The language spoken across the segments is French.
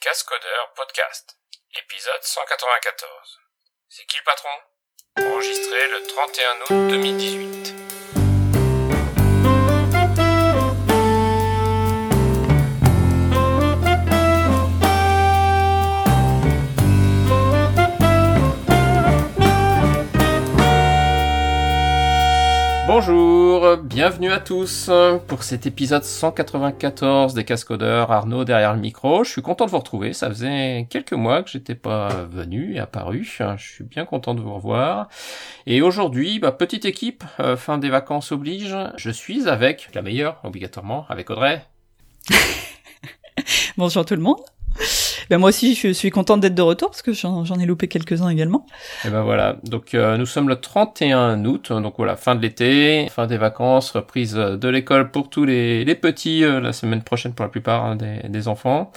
Cascodeur Podcast, épisode 194. C'est qui le patron? Enregistré le 31 août 2018. Bonjour, bienvenue à tous pour cet épisode 194 des Cascodeurs. Arnaud derrière le micro. Je suis content de vous retrouver. Ça faisait quelques mois que j'étais pas venu et apparu. Je suis bien content de vous revoir. Et aujourd'hui, bah, petite équipe, euh, fin des vacances oblige. Je suis avec la meilleure, obligatoirement, avec Audrey. Bonjour tout le monde. Ben moi aussi, je suis contente d'être de retour parce que j'en ai loupé quelques-uns également. Et ben voilà, donc euh, nous sommes le 31 août, donc voilà, fin de l'été, fin des vacances, reprise de l'école pour tous les, les petits, euh, la semaine prochaine pour la plupart hein, des, des, enfants.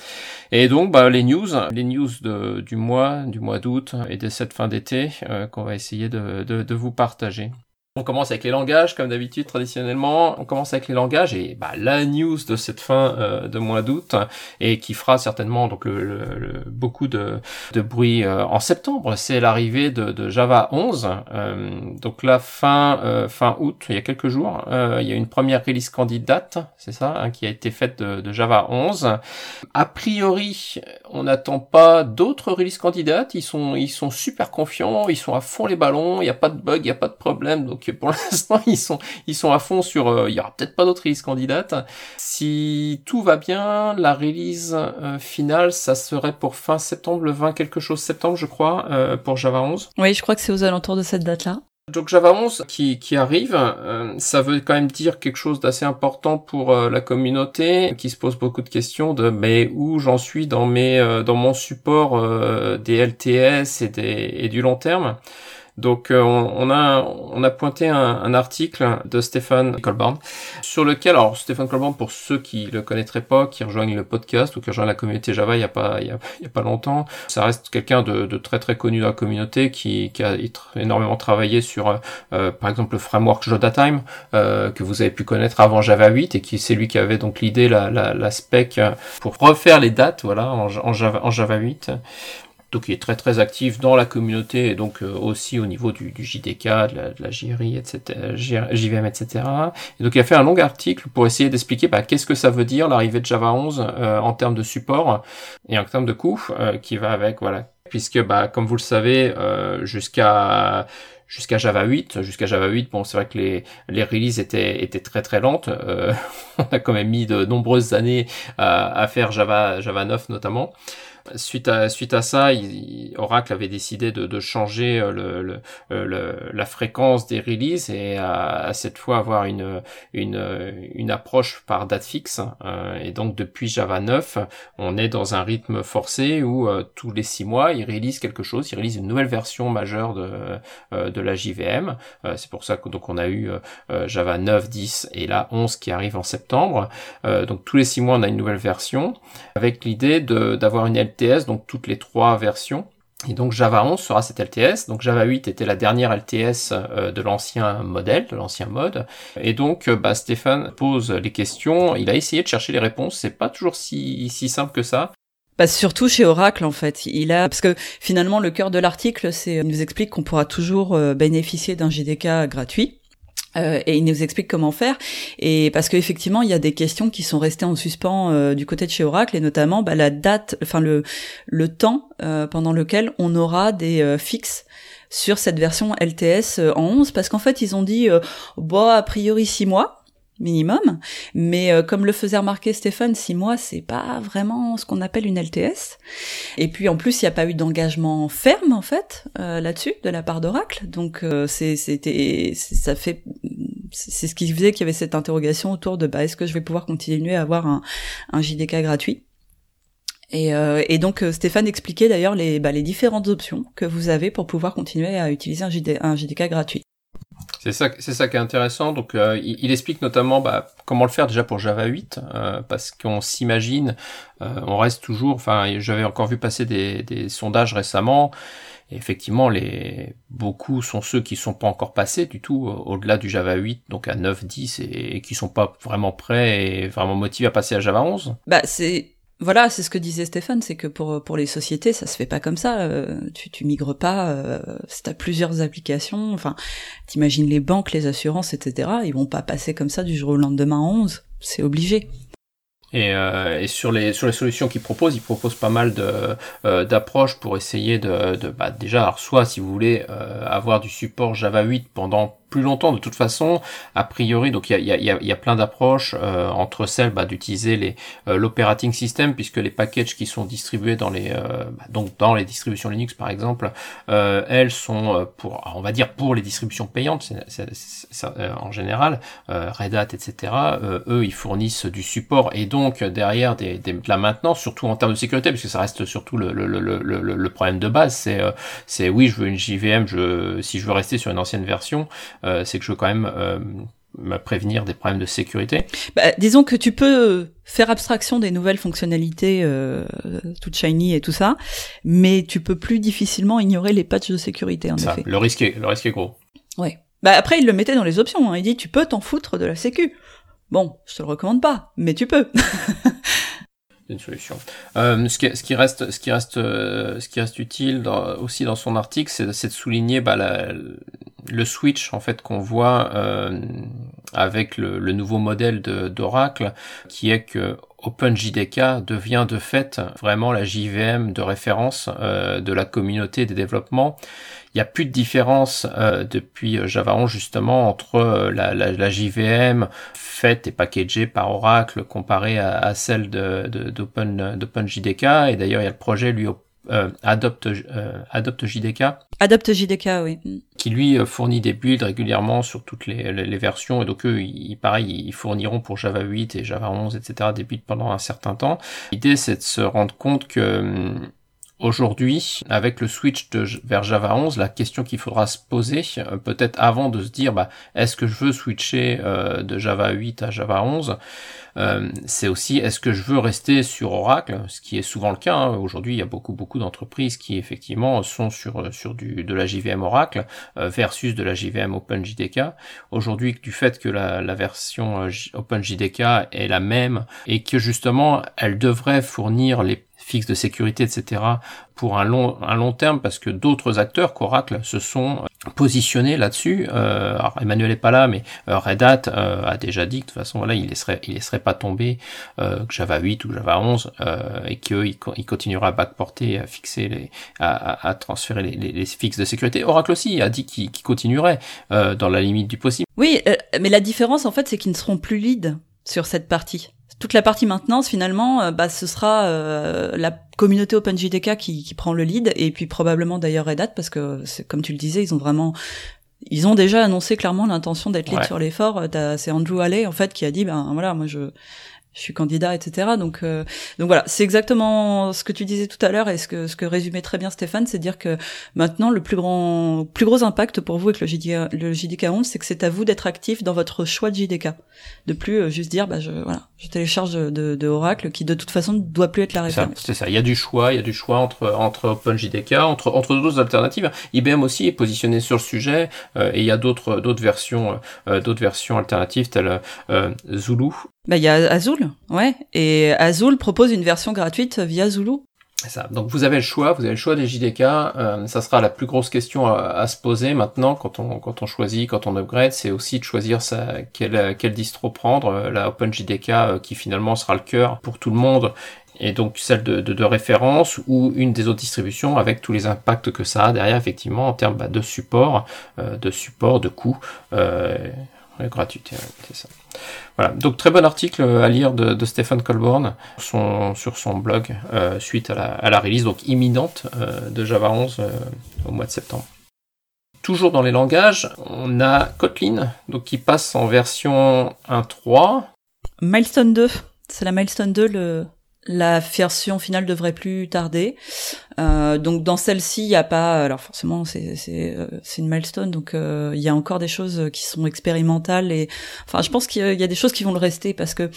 Et donc bah, les news, les news de, du mois, du mois d'août et de cette fin d'été euh, qu'on va essayer de, de, de vous partager. On commence avec les langages, comme d'habitude, traditionnellement. On commence avec les langages et bah, la news de cette fin euh, de mois d'août et qui fera certainement donc le, le, beaucoup de, de bruit euh, en septembre, c'est l'arrivée de, de, Java 11. Euh, donc là, fin euh, fin août, il y a quelques jours, il y a une première release candidate, c'est ça, hein, qui a été faite de, de, Java 11. A priori, on n'attend pas d'autres release candidates. Ils sont ils sont super confiants, ils sont à fond les ballons. Il n'y a pas de bug, il n'y a pas de problème. Pour l'instant ils sont ils sont à fond sur euh, il y aura peut-être pas d'autres releases candidates. Si tout va bien, la release euh, finale ça serait pour fin septembre, le 20 quelque chose septembre je crois euh, pour Java 11. Oui, je crois que c'est aux alentours de cette date-là. Donc Java 11 qui, qui arrive, euh, ça veut quand même dire quelque chose d'assez important pour euh, la communauté qui se pose beaucoup de questions de mais où j'en suis dans mes euh, dans mon support des LTS et des et du long terme? Donc euh, on, a on a pointé un, article de Stéphane Colborn sur lequel alors Stéphane Colborn pour ceux qui le connaîtraient pas, qui rejoignent le podcast ou qui rejoignent la communauté Java il y a pas il y a, pas longtemps, ça reste quelqu'un de, très très connu dans la communauté qui, a énormément travaillé sur euh, par exemple le framework JodaTime euh, que vous avez pu connaître avant Java 8 et qui c'est lui qui avait donc l'idée la, la, spec pour refaire les dates voilà en Java en Java 8 donc il est très très actif dans la communauté et donc euh, aussi au niveau du, du JDK, de la, de la JRI, etc., JVM, etc. Et donc il a fait un long article pour essayer d'expliquer bah, qu'est-ce que ça veut dire l'arrivée de Java 11 euh, en termes de support et en termes de coût euh, qui va avec, voilà. Puisque bah, comme vous le savez, jusqu'à jusqu'à Java 8. Jusqu'à Java 8, bon, c'est vrai que les, les releases étaient, étaient très très lentes. Euh, on a quand même mis de nombreuses années à, à faire Java, Java 9 notamment. Suite à, suite à ça, Oracle avait décidé de, de changer euh, le, le, euh, le, la fréquence des releases et à, à, cette fois avoir une, une, une approche par date fixe. Euh, et donc depuis Java 9, on est dans un rythme forcé où tous les six mois, il release quelque chose, il release une nouvelle version majeure de, de la JVM. C'est pour ça que donc on a eu Java 9, 10 et là 11 qui arrive en septembre. donc tous les six mois, on a une nouvelle version avec l'idée d'avoir une LTS, donc toutes les trois versions. Et donc Java 11 sera cette LTS. Donc Java 8 était la dernière LTS euh, de l'ancien modèle, de l'ancien mode. Et donc euh, bah, Stéphane pose les questions. Il a essayé de chercher les réponses. C'est pas toujours si, si simple que ça. Bah surtout chez Oracle en fait, il a parce que finalement le cœur de l'article c'est il nous explique qu'on pourra toujours euh, bénéficier d'un JDK gratuit euh, et il nous explique comment faire. Et parce qu'effectivement, il y a des questions qui sont restées en suspens euh, du côté de chez Oracle, et notamment bah, la date, enfin le le temps euh, pendant lequel on aura des fixes sur cette version LTS en 11, parce qu'en fait, ils ont dit, bon, a priori six mois minimum. Mais euh, comme le faisait remarquer Stéphane, six mois, c'est pas vraiment ce qu'on appelle une LTS. Et puis en plus, il n'y a pas eu d'engagement ferme en fait euh, là-dessus de la part d'Oracle. Donc euh, c'était, ça fait, c'est ce qui faisait qu'il y avait cette interrogation autour de bah, est-ce que je vais pouvoir continuer à avoir un, un JDK gratuit? Et, et, donc Stéphane expliquait d'ailleurs les, bah, les différentes options que vous avez pour pouvoir continuer à utiliser un, JD, un JDK gratuit. C'est ça, c'est ça qui est intéressant. Donc, euh, il, il, explique notamment bah, comment le faire déjà pour Java 8, euh, parce qu'on s'imagine, euh, on reste toujours. Enfin, j'avais encore vu passer des, des sondages récemment. Et effectivement, les beaucoup sont ceux qui sont pas encore passés du tout au-delà du Java 8, donc à 9, 10, et, et qui sont pas vraiment prêts et vraiment motivés à passer à Java 11. Bah, c'est Voilà, c'est ce que disait Stéphane, c'est que pour pour les sociétés, ça se fait pas comme ça. Euh, tu tu migres pas. Euh, si t'as plusieurs applications, enfin, t'imagines les banques, les assurances, etc. Ils vont pas passer comme ça du jour au lendemain à 11. C'est obligé. Et, euh, et, sur les sur les solutions qu'ils proposent, ils proposent pas mal euh, d'approches pour essayer de, de bah, déjà alors soit si vous voulez avoir du support Java 8 pendant plus longtemps de toute façon a priori donc il y a, y, a, y a, plein d'approches euh, entre celles bah, d'utiliser les euh, l'operating system puisque les packages qui sont distribués dans les euh, bah, donc dans les distributions Linux par exemple elles sont pour on va dire pour les distributions payantes c'est, c'est, en général Red Hat etc eux ils fournissent du support et donc derrière des, des, de la maintenance surtout en termes de sécurité puisque ça reste surtout le, le, le, le, problème de base c'est c'est oui je veux une JVM je si je veux rester sur une ancienne version euh, c'est que je veux quand même euh, me prévenir des problèmes de sécurité. Bah, disons que tu peux faire abstraction des nouvelles fonctionnalités euh, toutes shiny et tout ça, mais tu peux plus difficilement ignorer les patchs de sécurité en ça, effet. Le risque est le risque est gros. Ouais. Bah après il le mettait dans les options. Hein. Il dit tu peux t'en foutre de la sécu. Bon, je te le recommande pas, mais tu peux. une solution. Euh, ce, qui, reste, ce qui reste, euh, ce qui reste utile dans, aussi dans son article, c'est de souligner bah, la, le switch en fait qu'on voit euh, avec le, le, nouveau modèle d'Oracle, qui est que OpenJDK devient de fait vraiment la JVM de référence euh, de la communauté des développements. Il n'y a plus de différence euh, depuis Java 11 justement entre euh, la, la, la, JVM faite et packagée par Oracle comparée à, à celle d'OpenJDK. De, de, et d'ailleurs il y a le projet lui euh, Adopt, euh, Adopt JDK. Adopt JDK, oui. Qui lui euh, fournit des builds régulièrement sur toutes les, les, versions et donc eux, ils, pareil, ils fourniront pour Java 8 et Java 11, etc. des builds pendant un certain temps. L'idée, c'est de se rendre compte que hum, Aujourd'hui, avec le switch de, vers Java 11, la question qu'il faudra se poser, euh, peut-être avant de se dire, bah, est-ce que je veux switcher euh, de Java 8 à Java 11 euh, C'est aussi, est-ce que je veux rester sur Oracle, ce qui est souvent le cas. Hein. Aujourd'hui, il y a beaucoup beaucoup d'entreprises qui effectivement sont sur sur du de la JVM Oracle versus de la JVM OpenJDK. Aujourd'hui, du fait que la, la version OpenJDK est la même et que justement elle devrait fournir les fixe de sécurité, etc., pour un long, un long terme, parce que d'autres acteurs qu'Oracle se sont euh, positionnés là-dessus. Euh, alors Emmanuel est pas là, mais euh, Red Hat a déjà dit que de toute façon, voilà, il laisserait, il laisserait pas tomber Java 8 ou Java 11 et qu'il il continuera à backporter, à fixer les, à, à transférer les, les, fixes de sécurité. Oracle aussi a dit qu'il continuerait dans la limite du possible. Oui, mais la différence en fait, c'est qu'ils ne seront plus lead sur cette partie toute la partie maintenance finalement euh, bah ce sera euh, la communauté OpenJDK qui, qui prend le lead et puis probablement d'ailleurs Red Hat parce que c'est comme tu le disais ils ont vraiment ils ont déjà annoncé clairement l'intention d'être lead sur l'effort. C'est Andrew Halley en fait qui a dit ben voilà moi je je suis candidat, etc. Donc, euh, donc voilà, c'est exactement ce que tu disais tout à l'heure et ce que ce que résumait très bien Stéphane, c'est dire que maintenant le plus grand plus gros impact pour vous avec le JDK, le JDK 11, c'est que c'est à vous d'être actif dans votre choix de JDK, de plus euh, juste dire bah je voilà, je télécharge de, de, Oracle qui de toute façon ne doit plus être la référence. C'est ça, il y a du choix, il y a du choix entre entre OpenJDK, entre entre d'autres alternatives. IBM aussi est positionné sur le sujet euh, et il y a d'autres d'autres versions d'autres versions alternatives telles Zulu bah, il y a Azul, ouais. Et Azul propose une version gratuite via Zulu. Donc vous avez le choix, vous avez le choix des JDK. Euh, ça sera la plus grosse question à, se poser maintenant quand on quand on choisit, quand on upgrade, c'est aussi de choisir sa, quelle distro prendre. Euh, la OpenJDK euh, qui finalement sera le cœur pour tout le monde et donc celle de, de, référence ou une des autres distributions avec tous les impacts que ça a derrière effectivement en termes bah, de support, de support, de coûts. Euh, gratuité, c'est ça. Voilà, donc très bon article à lire de, de Stéphane Colborn sur son blog euh, suite à la, release donc imminente euh, de Java 11 euh, au mois de septembre. Toujours dans les langages, on a Kotlin donc qui passe en version 1.3. Milestone 2, c'est la Milestone 2 le, la version finale devrait plus tarder. Euh, donc dans celle-ci, il n'y a pas. Alors forcément, c'est c'est euh, une milestone, donc euh, il y a encore des choses qui sont expérimentales et enfin, je pense qu'il y a des choses qui vont le rester parce que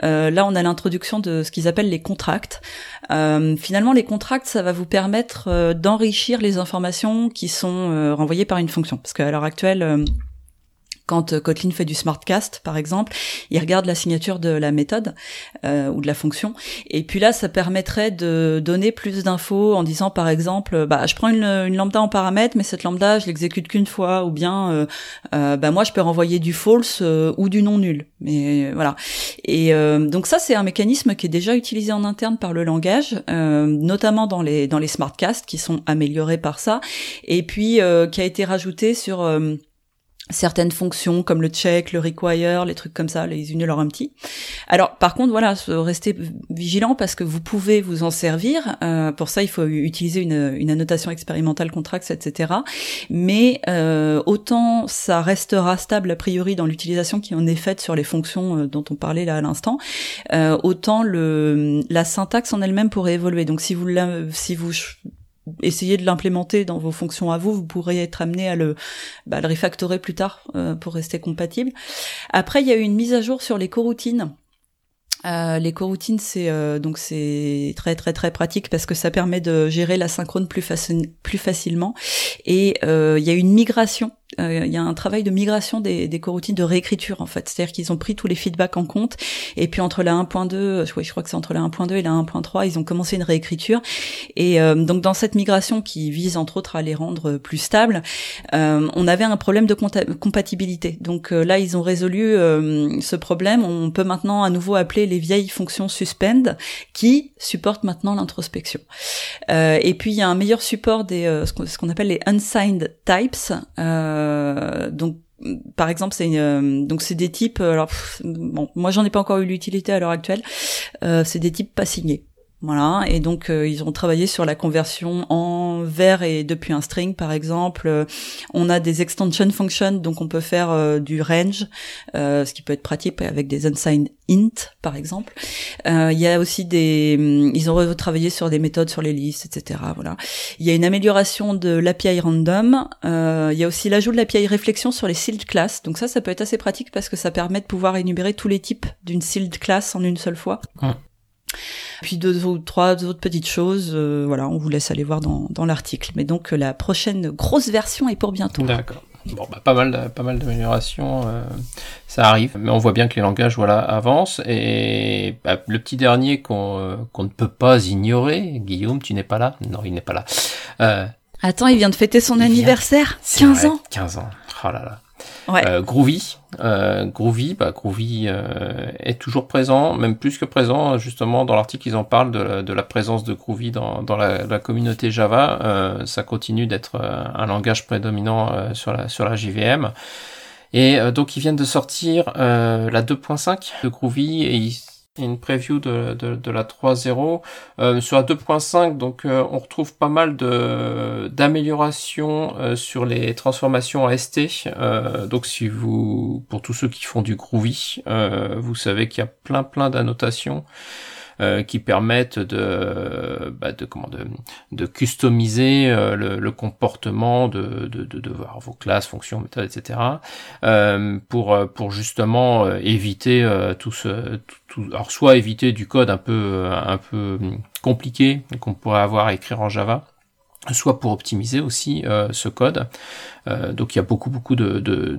là, on a l'introduction de ce qu'ils appellent les contracts. Finalement, les contracts, ça va vous permettre d'enrichir les informations qui sont renvoyées par une fonction, parce qu'à l'heure actuelle quand Kotlin fait du smartcast, par exemple, il regarde la signature de la méthode ou de la fonction. Et puis là, ça permettrait de donner plus d'infos en disant, par exemple, bah, je prends une, lambda en paramètre, mais cette lambda, je l'exécute qu'une fois, ou bien, bah, moi, je peux renvoyer du false ou du non nul. Mais voilà. Et donc ça, c'est un mécanisme qui est déjà utilisé en interne par le langage, notamment dans les dans les smartcasts qui sont améliorés par ça, et puis qui a été rajouté sur certaines fonctions comme le check, le require, les trucs comme ça, les une leur un petit. Alors par contre voilà, restez vigilant parce que vous pouvez vous en servir. Euh, pour ça il faut utiliser une, une annotation expérimentale contracts, etc. Mais euh, autant ça restera stable a priori dans l'utilisation qui en est faite sur les fonctions euh, dont on parlait là à l'instant, euh, autant le la syntaxe en elle-même pourrait évoluer. Donc si vous si vous essayez de l'implémenter dans vos fonctions à vous, vous pourrez être amené à le, bah, refactorer plus tard euh, pour rester compatible. Après, il y a eu une mise à jour sur les coroutines. Euh, les coroutines, c'est euh, donc c'est très très très pratique parce que ça permet de gérer la synchrone plus, plus facilement. Et il y a une migration euh, il y a un travail de migration des, des coroutines de réécriture en fait. C'est-à-dire qu'ils ont pris tous les feedbacks en compte et puis entre la 1.2, je crois que c'est entre la 1.2 et la 1.3, ils ont commencé une réécriture. Et euh, donc dans cette migration qui vise entre autres à les rendre plus stables, euh, on avait un problème de compatibilité. Donc là ils ont résolu ce problème. On peut maintenant à nouveau appeler les vieilles fonctions suspend qui supportent maintenant l'introspection. et puis il y a un meilleur support des ce qu'on appelle les unsigned types. Euh, donc par exemple, c'est euh, donc c'est des types. Euh, alors moi j'en ai pas encore eu l'utilité à l'heure actuelle. c'est des types pas signés. Voilà, et donc euh, ils ont travaillé sur la conversion en vers et depuis un string par exemple. Euh, on a des extension functions, donc on peut faire euh, du range, ce qui peut être pratique avec des unsigned int par exemple. Il y a aussi des, hum, ils ont travaillé sur des méthodes sur les listes, etc. Voilà. Il y a une amélioration de l'API random. Il y a aussi l'ajout de l'API réflexion sur les sealed classes. Donc ça, ça peut être assez pratique parce que ça permet de pouvoir énumérer tous les types d'une sealed class en une seule fois. Puis deux ou trois autres petites choses, euh, voilà, on vous laisse aller voir dans, dans l'article. Mais donc la prochaine grosse version est pour bientôt. D'accord. Bon, bah, pas mal, pas mal d'améliorations, euh, ça arrive, mais on voit bien que les langages, voilà, avancent. Et bah, le petit dernier qu'on euh, ne peut pas ignorer, Guillaume, tu n'es pas là? Non, il n'est pas là. Euh, Attends, il vient de fêter son anniversaire, 15 ans. 15 ans. Oh là là. Euh, Groovy, euh, Groovy, bah, Groovy euh, est toujours présent, même plus que présent. Justement, dans l'article, ils en parlent de la, présence de Groovy dans, la, communauté Java. Euh, ça continue d'être un langage prédominant sur la sur la JVM. Et donc, ils viennent de sortir la 2.5 de Groovy et ils une preview de, la 3.0. Euh, sur la 2.5, donc euh, on retrouve pas mal de d'améliorations euh, sur les transformations AST. Euh, donc si vous, pour tous ceux qui font du Groovy, vous savez qu'il y a plein plein d'annotations. Euh, qui permettent de, bah, de comment de, de customiser euh, le, le, comportement de, de, de, de, vos classes, fonctions, méthodes, etc. Euh, pour pour justement éviter tout ce tout, alors soit éviter du code un peu un peu compliqué qu'on pourrait avoir à écrire en Java soit pour optimiser aussi euh, ce code. Euh, donc il y a beaucoup beaucoup de, de,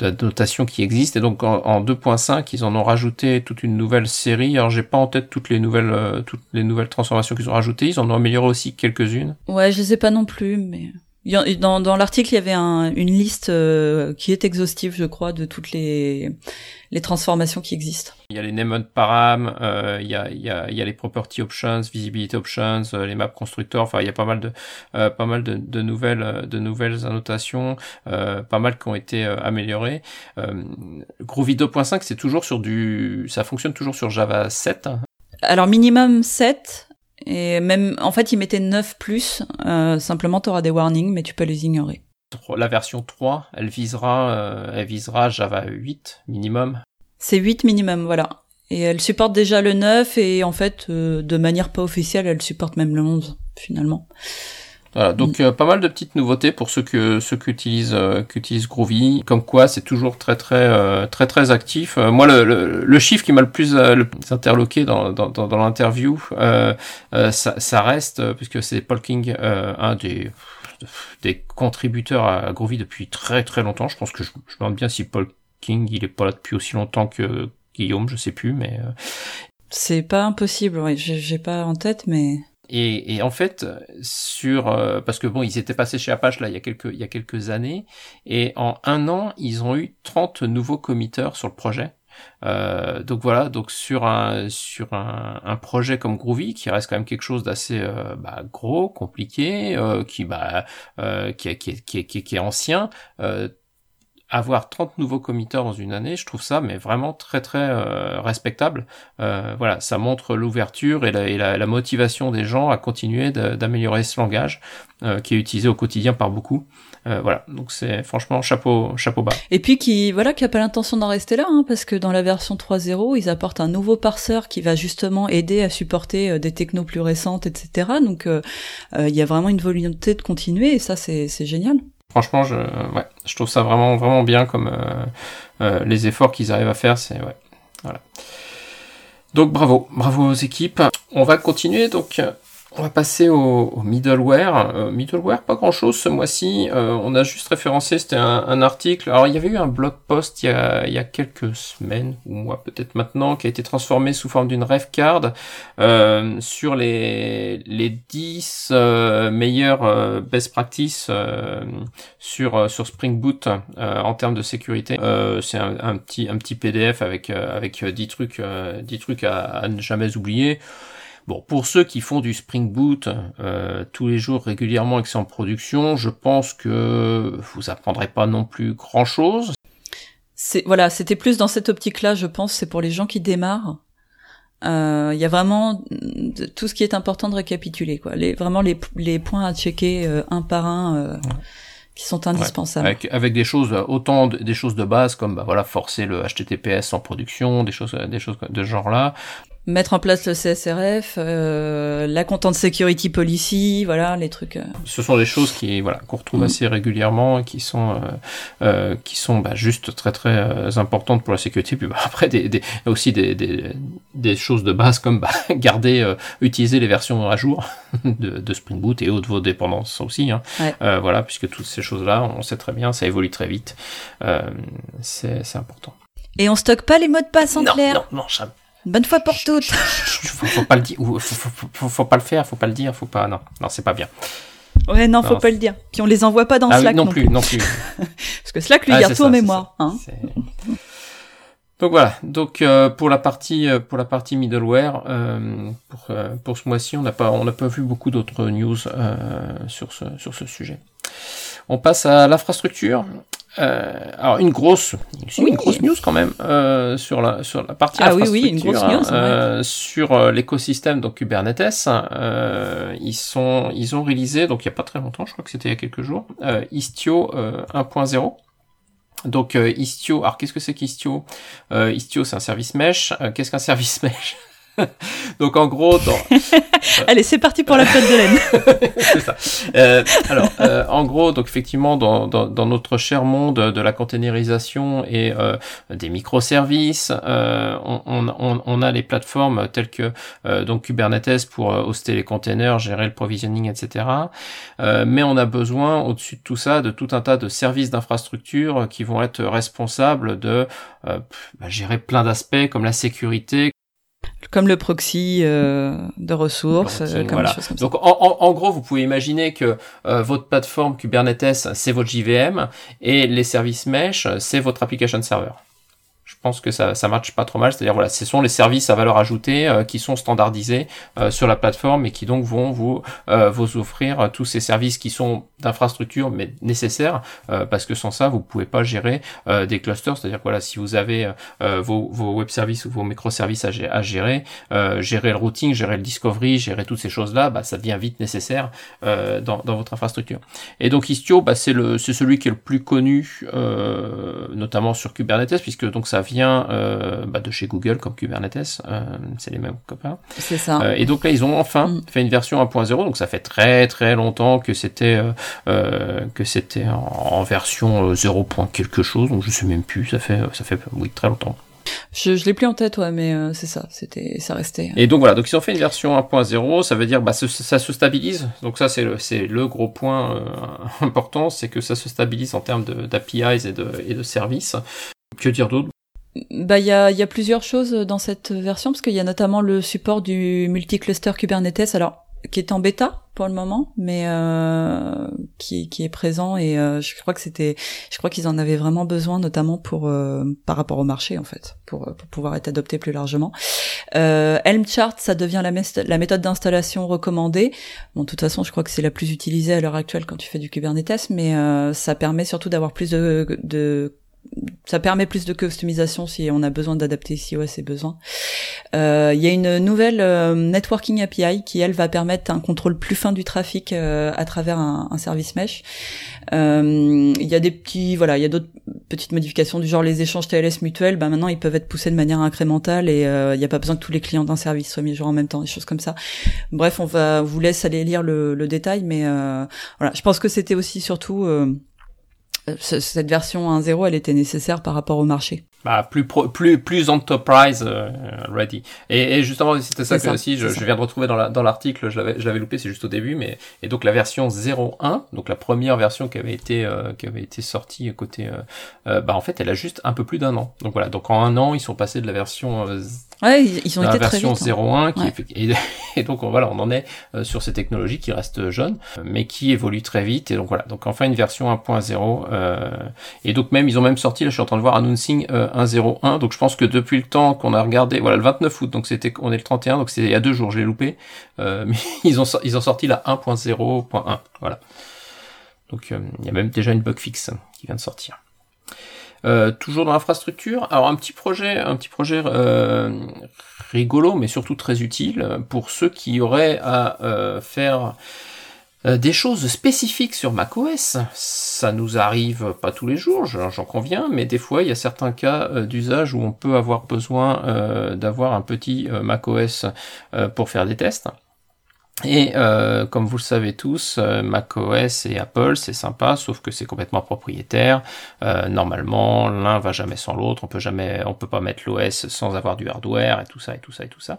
de, qui existent et donc en, 2.5 ils en ont rajouté toute une nouvelle série. Alors j'ai pas en tête toutes les nouvelles euh, toutes les nouvelles transformations qu'ils ont rajoutées. Ils en ont amélioré aussi quelques-unes. Ouais, je les ai pas non plus, mais dans, dans l'article, il y avait un, une liste euh, qui est exhaustive, je crois, de toutes les, les transformations qui existent. Il y a les named param, euh, il, y a, il, y a, il y a les property options, visibility options, euh, les maps constructeurs. Enfin, il y a pas mal de euh, pas mal de, de, nouvelles de nouvelles annotations, pas mal qui ont été améliorées. Groovy 2.5, c'est toujours sur du, ça fonctionne toujours sur Java 7. Alors minimum 7 et même, en fait, ils mettaient 9 plus. Euh, simplement, tu auras des warnings, mais tu peux les ignorer. La version 3, elle visera, euh, elle visera Java 8 minimum. C'est 8 minimum, voilà. Et elle supporte déjà le 9 et en fait, euh, de manière pas officielle, elle supporte même le 11 finalement. Voilà, donc euh, pas mal de petites nouveautés pour ceux que ceux qui utilisent euh, qui utilisent Groovy. Comme quoi, c'est toujours très très euh, très très actif. moi, le, le, chiffre qui m'a le plus interloqué dans dans, dans, l'interview, ça, ça, reste puisque c'est Paul King, un des des contributeurs à Groovy depuis très très longtemps. Je pense que je, je me demande bien si Paul King, il est pas là depuis aussi longtemps que Guillaume, je sais plus, mais c'est pas impossible. Ouais, j'ai pas en tête, mais et, et, en fait, sur euh, parce que bon, ils étaient passés chez Apache là il y a quelques il y a quelques années, et en un an, ils ont eu 30 nouveaux committeurs sur le projet. Euh, donc voilà, donc sur un sur un, un, projet comme Groovy qui reste quand même quelque chose d'assez euh, bah, gros, compliqué, euh, qui bah qui, qui, qui, qui, qui est ancien avoir 30 nouveaux committeurs dans une année, je trouve ça mais vraiment très très euh, respectable. Euh, voilà, ça montre l'ouverture et, la, et la, motivation des gens à continuer d'améliorer ce langage euh, qui est utilisé au quotidien par beaucoup. Euh, voilà, donc c'est franchement chapeau chapeau bas. Et puis qui voilà qui a pas l'intention d'en rester là, hein, parce que dans la version 3.0 ils apportent un nouveau parseur qui va justement aider à supporter euh, des technos plus récentes, etc. Donc il y a vraiment une volonté de continuer et ça c'est génial. Franchement, je, ouais, je trouve ça vraiment, vraiment bien comme euh, euh, les efforts qu'ils arrivent à faire. C'est ouais, voilà. Donc bravo, bravo aux équipes. On va continuer donc on va passer au, middleware. Euh, middleware, pas grand chose ce mois-ci. Euh, on a juste référencé, c'était un, article. Alors il y avait eu un blog post il y a, quelques semaines, ou mois peut-être maintenant, qui a été transformé sous forme d'une ref card euh, sur les, les 10 meilleures best practices sur, Spring Boot en termes de sécurité. C'est un, petit, PDF avec, avec 10 trucs, 10 trucs à ne jamais oublier. Bon, pour ceux qui font du Spring Boot euh, tous les jours régulièrement et que c'est en production, je pense que vous apprendrez pas non plus grand chose. C'est voilà, c'était plus dans cette optique-là, je pense, c'est pour les gens qui démarrent. Euh, il y a vraiment tout ce qui est important de récapituler, quoi. Les, vraiment les, les points à checker euh, un par un qui sont indispensables. avec, avec, des choses autant des choses de base comme bah, voilà forcer le HTTPS en production, des choses des choses de ce genre là mettre en place le CSRF, euh, la Content Security Policy, voilà les trucs. Euh. Ce sont des choses qui voilà qu'on retrouve mm. assez régulièrement et qui sont euh, euh, qui sont bah, juste très très importantes pour la sécurité. Puis bah, après des, des aussi des, des, des choses de base comme bah, garder utiliser les versions à jour de, de Spring Boot et autres vos dépendances aussi. Hein. voilà puisque toutes ces choses là on sait très bien ça évolue très vite. c'est c'est important. Et on stocke pas les mots de passe en non, clair? Non non jamais. Bonne fois pour toutes. faut, faut, pas le dire, faut, faut, faut, pas le faire, faut pas le dire, faut pas. Non, non, c'est pas bien. Ouais, non, faut pas le dire. Puis on les envoie pas dans ah Slack non, plus, non plus. Parce que Slack lui ah, garde tout en mémoire. Hein. Donc voilà. Donc euh, pour la partie euh, pour la partie middleware, euh, pour pour ce mois-ci, on n'a pas on n'a pas vu beaucoup d'autres news sur ce sur ce sujet. On passe à l'infrastructure. Euh, alors une grosse, une grosse news quand même euh, sur la sur la partie ah, infrastructure, oui, oui, une grosse news, euh, sur euh, l'écosystème donc Kubernetes. Euh, ils sont ils ont réalisé donc il y a pas très longtemps, je crois que c'était il y a quelques jours, Istio 1.0. Donc Istio, alors qu'est-ce que c'est qu'Istio? Istio c'est un service mesh. qu'est-ce qu'un service mesh? Donc en gros, dans... allez, c'est parti pour la flotte de laine. c'est ça. Euh, alors, euh, en gros, donc effectivement, dans, dans, dans, notre cher monde de la containerisation et euh, des microservices, euh, on, on, on, a les plateformes telles que euh, donc Kubernetes pour hoster les containers, gérer le provisioning, etc. mais on a besoin, au-dessus de tout ça, de tout un tas de services d'infrastructure qui vont être responsables de bah, gérer plein d'aspects comme la sécurité, comme le proxy euh, de ressources, euh, comme voilà. comme Donc en, en, gros, vous pouvez imaginer que euh, votre plateforme Kubernetes, c'est votre JVM et les services mesh, c'est votre application server je pense que ça, ça marche pas trop mal. C'est-à-dire, voilà, ce sont les services à valeur ajoutée euh, qui sont standardisés euh, sur la plateforme et qui donc vont vous, euh, vous offrir tous ces services qui sont d'infrastructure mais nécessaires parce que sans ça, vous pouvez pas gérer des clusters. C'est-à-dire, voilà, si vous avez vos, vos web services ou vos microservices à, à gérer, gérer le routing, gérer le discovery, gérer toutes ces choses-là, bah, ça devient vite nécessaire dans, dans votre infrastructure. Et donc, Istio, bah, c'est le, c'est celui qui est le plus connu, notamment sur Kubernetes, puisque donc ça vient euh, bah, de chez Google comme Kubernetes, euh, c'est les mêmes copains. C'est ça. Euh, et donc là, ils ont enfin mm. fait une version 1.0, donc ça fait très très longtemps que c'était que c'était en, version 0. quelque chose, donc je sais même plus. Ça fait ça fait oui très longtemps. Je, je l'ai plus en tête, ouais, mais euh, c'est ça, c'était, ça restait. Et donc voilà, donc ils ont fait une version 1.0, ça veut dire bah ça, ça se stabilise. Donc ça c'est le c'est le gros point euh, important, c'est que ça se stabilise en termes d'APIs et de et de services. Que dire d'autre? Bah, il y a, plusieurs choses dans cette version parce qu'il y a notamment le support du multi-cluster Kubernetes. Alors, qui est en bêta pour le moment, mais euh, qui, est présent et euh, je crois que c'était, je crois qu'ils en avaient vraiment besoin, notamment pour euh, par rapport au marché en fait, pour, pour pouvoir être adopté plus largement. Euh, Helm chart, ça devient la, méthode d'installation recommandée. Bon, de toute façon, je crois que c'est la plus utilisée à l'heure actuelle quand tu fais du Kubernetes, mais euh, ça permet surtout d'avoir plus de ça permet plus de customisation si on a besoin d'adapter si ouais c'est besoin. Euh, il y a une nouvelle euh, networking API qui elle va permettre un contrôle plus fin du trafic euh, à travers un, un service mesh. Il y a des petits voilà il y a d'autres petites modifications du genre les échanges TLS mutuels. Bah maintenant ils peuvent être poussés de manière incrémentale et il n'y a pas besoin que tous les clients d'un service soient mis jour en même temps des choses comme ça. Bref on va vous laisse aller lire le, le détail mais voilà je pense que c'était aussi surtout cette version 1.0, elle était nécessaire par rapport au marché. Bah, plus plus plus enterprise euh, ready. Et, et justement, c'était ça que aussi je, je, viens de retrouver dans l'article. La, je l'avais je l'avais loupé, c'est juste au début, mais et donc la version 0.1, donc la première version qui avait été euh, qui avait été sortie côté, euh, euh, bah en fait, elle a juste un peu plus d'un an. Donc voilà, donc en un an, ils sont passés de la version Ouais, ils ont été la version 0.1 qui et, et, donc voilà, on en est sur ces technologies qui restent jeunes, mais qui évoluent très vite. Et donc voilà, donc enfin une version 1.0. Euh, et donc même ils ont même sorti, là je suis en train de voir announcing 1.0.1. Donc je pense que depuis le temps qu'on a regardé, voilà le 29 août, donc c'était on est le 31, donc c'est il y a deux jours, je l'ai loupé. Euh, mais ils ont ils ont sorti la 1.0.1. Voilà. Donc euh, il y a même déjà une bug fixe qui vient de sortir. Euh, toujours dans l'infrastructure. Alors un petit projet, un petit projet euh, rigolo, mais surtout très utile pour ceux qui auraient à euh, faire des choses spécifiques sur macOS. Ça nous arrive pas tous les jours, j'en conviens, mais des fois il y a certains cas d'usage où on peut avoir besoin d'avoir un petit macOS pour faire des tests. Et euh, comme vous le savez tous, euh, macOS et Apple, c'est sympa, sauf que c'est complètement propriétaire. Euh, normalement, l'un va jamais sans l'autre. On peut jamais, on peut pas mettre l'OS sans avoir du hardware et tout ça et tout ça et tout ça.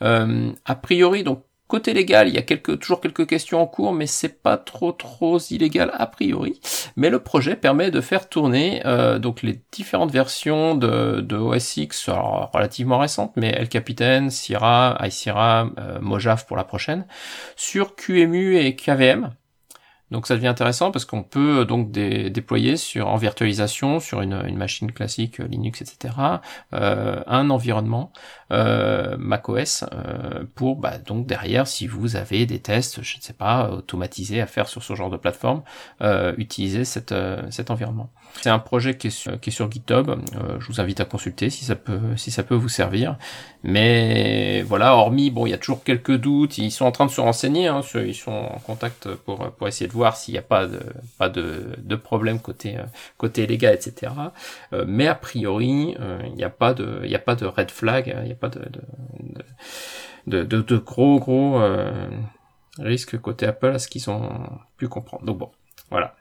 a priori, donc Côté légal, il y a toujours quelques questions en cours, mais c'est pas trop trop illégal a priori. Mais le projet permet de faire tourner euh, donc les différentes versions de, de OS X, alors, relativement récentes, mais El Capitan, Sierra, iSierra, euh, Mojave pour la prochaine, sur QEMU et KVM. Donc ça devient intéressant parce qu'on peut euh, donc déployer sur en virtualisation sur une, une machine classique euh, Linux, etc. Euh, un environnement euh, macOS euh, pour bah, donc derrière si vous avez des tests, je ne sais pas, automatisés à faire sur ce genre de plateforme, euh, utiliser cette, cet environnement. C'est un projet qui est sur, qui est sur GitHub. je vous invite à consulter si ça peut si ça peut vous servir. Mais voilà, hormis bon, il y a toujours quelques doutes. Ils sont en train de se renseigner. Hein, ils sont en contact pour pour essayer de voir s'il n'y a pas de pas de, de problème côté côté légal, etc. mais a priori, il n'y a pas de il a pas de red flag. Il y a pas de, de, de, gros gros euh, risques côté Apple à ce qu'ils ont pu comprendre. Donc bon, voilà.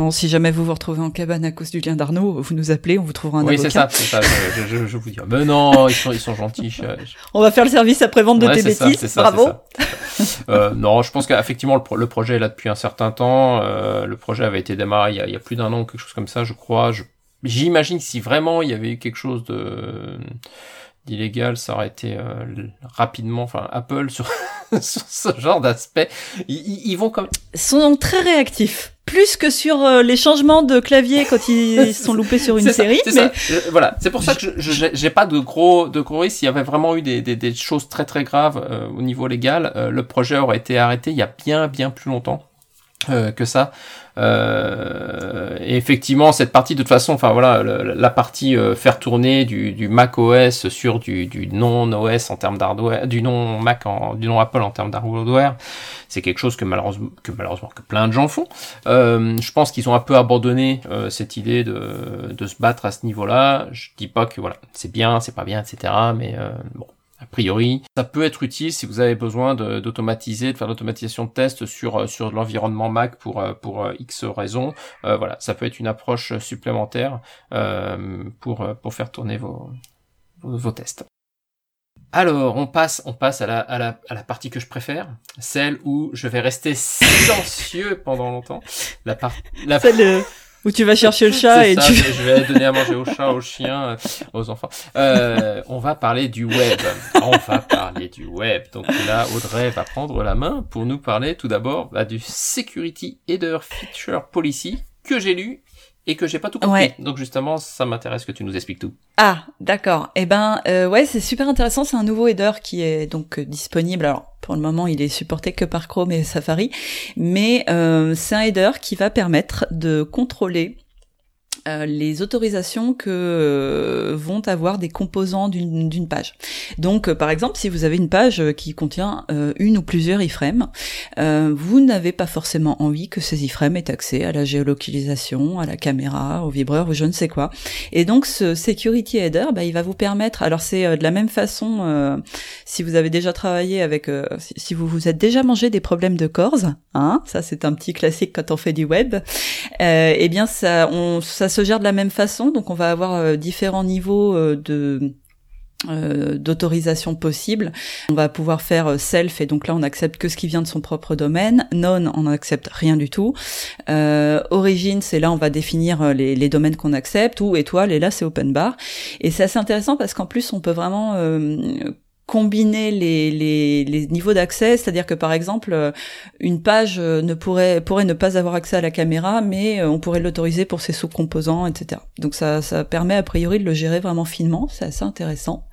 Bon, si jamais vous vous retrouvez en cabane à cause du lien d'Arnaud, vous nous appelez, on vous trouvera un oui, avocat. Oui, c'est ça, c'est ça. Je, je, je, vous dis. Mais non, ils sont, ils sont gentils. Je, on va faire le service après-vente de ouais, tes ça, bêtises. Ça, Bravo. Ça. euh, non, je pense qu'effectivement, le, le, projet est là depuis un certain temps. Euh, le projet avait été démarré il y a, il y a plus d'un an, quelque chose comme ça, je crois. J'imagine si vraiment il y avait eu quelque chose de d'illégal, ça aurait été euh, rapidement, enfin Apple sur, sur ce genre d'aspect, ils, ils, vont comme sont très réactifs, plus que sur euh, les changements de clavier quand ils sont loupés sur une série. mais ça. Euh, voilà, c'est pour ça que je j'ai pas de gros de gros risques. S'il y avait vraiment eu des, des, des choses très très graves euh, au niveau légal, le projet aurait été arrêté il y a bien bien plus longtemps. Euh, que ça. Euh, effectivement, cette partie, de toute façon, enfin voilà, la, partie euh, faire tourner du, du, Mac OS sur du, du non OS en termes d'hardware, du non Mac en, du non Apple en termes d'hardware, c'est quelque chose que malheureusement, que malheureusement que plein de gens font. Euh, je pense qu'ils ont un peu abandonné euh, cette idée de, de se battre à ce niveau-là. Je dis pas que voilà, c'est bien, c'est pas bien, etc. Mais bon, a priori, ça peut être utile si vous avez besoin d'automatiser, de, faire l'automatisation de tests sur sur l'environnement Mac pour pour X raisons. voilà, ça peut être une approche supplémentaire pour pour faire tourner vos vos tests. Alors, on passe, on passe à la, à la, à la partie que je préfère, celle où je vais rester silencieux pendant longtemps. La partie, celle où tu vas chercher le chat et tu... je vais donner à manger aux chats, aux chiens, aux enfants. Euh, on va parler du web. On va parler du web. Donc là, Audrey va prendre la main pour nous parler tout d'abord bah, du Security Header Feature Policy que j'ai lu et que j'ai pas tout compris. Donc justement, ça m'intéresse que tu nous expliques tout. Ah, d'accord. Eh ben, euh, ouais, c'est super intéressant. C'est un nouveau header qui est donc euh, disponible. Alors pour le moment, il est supporté que par Chrome et Safari, mais euh, c'est un header qui va permettre de contrôler euh, les autorisations que euh, vont avoir des composants d'une page. Donc, euh, par exemple, si vous avez une page qui contient une ou plusieurs iframes, vous n'avez pas forcément envie que ces iframes aient accès à la géolocalisation, à la caméra, au vibreur ou je ne sais quoi. Et donc, ce security header, bah, il va vous permettre. Alors, c'est de la même façon si vous avez déjà travaillé avec, si vous vous êtes déjà mangé des problèmes de cores, hein, ça c'est un petit classique quand on fait du web. eh bien, ça, on, ça se gère de la même façon, donc on va avoir euh, différents niveaux euh, de euh, d'autorisation possible. On va pouvoir faire self et donc là on accepte que ce qui vient de son propre domaine. Non, on n'accepte rien du tout. Euh, origin, c'est là on va définir les, les domaines qu'on accepte. Ou étoile, et là c'est open bar. Et c'est assez intéressant parce qu'en plus on peut vraiment combiner les, les, niveaux d'accès, c'est-à-dire que par exemple, euh, une page euh, ne pourrait pourrait ne pas avoir accès à la caméra, mais euh, on pourrait l'autoriser pour ses sous-composants, etc. Donc ça, ça permet a priori de le gérer vraiment finement, c'est assez intéressant.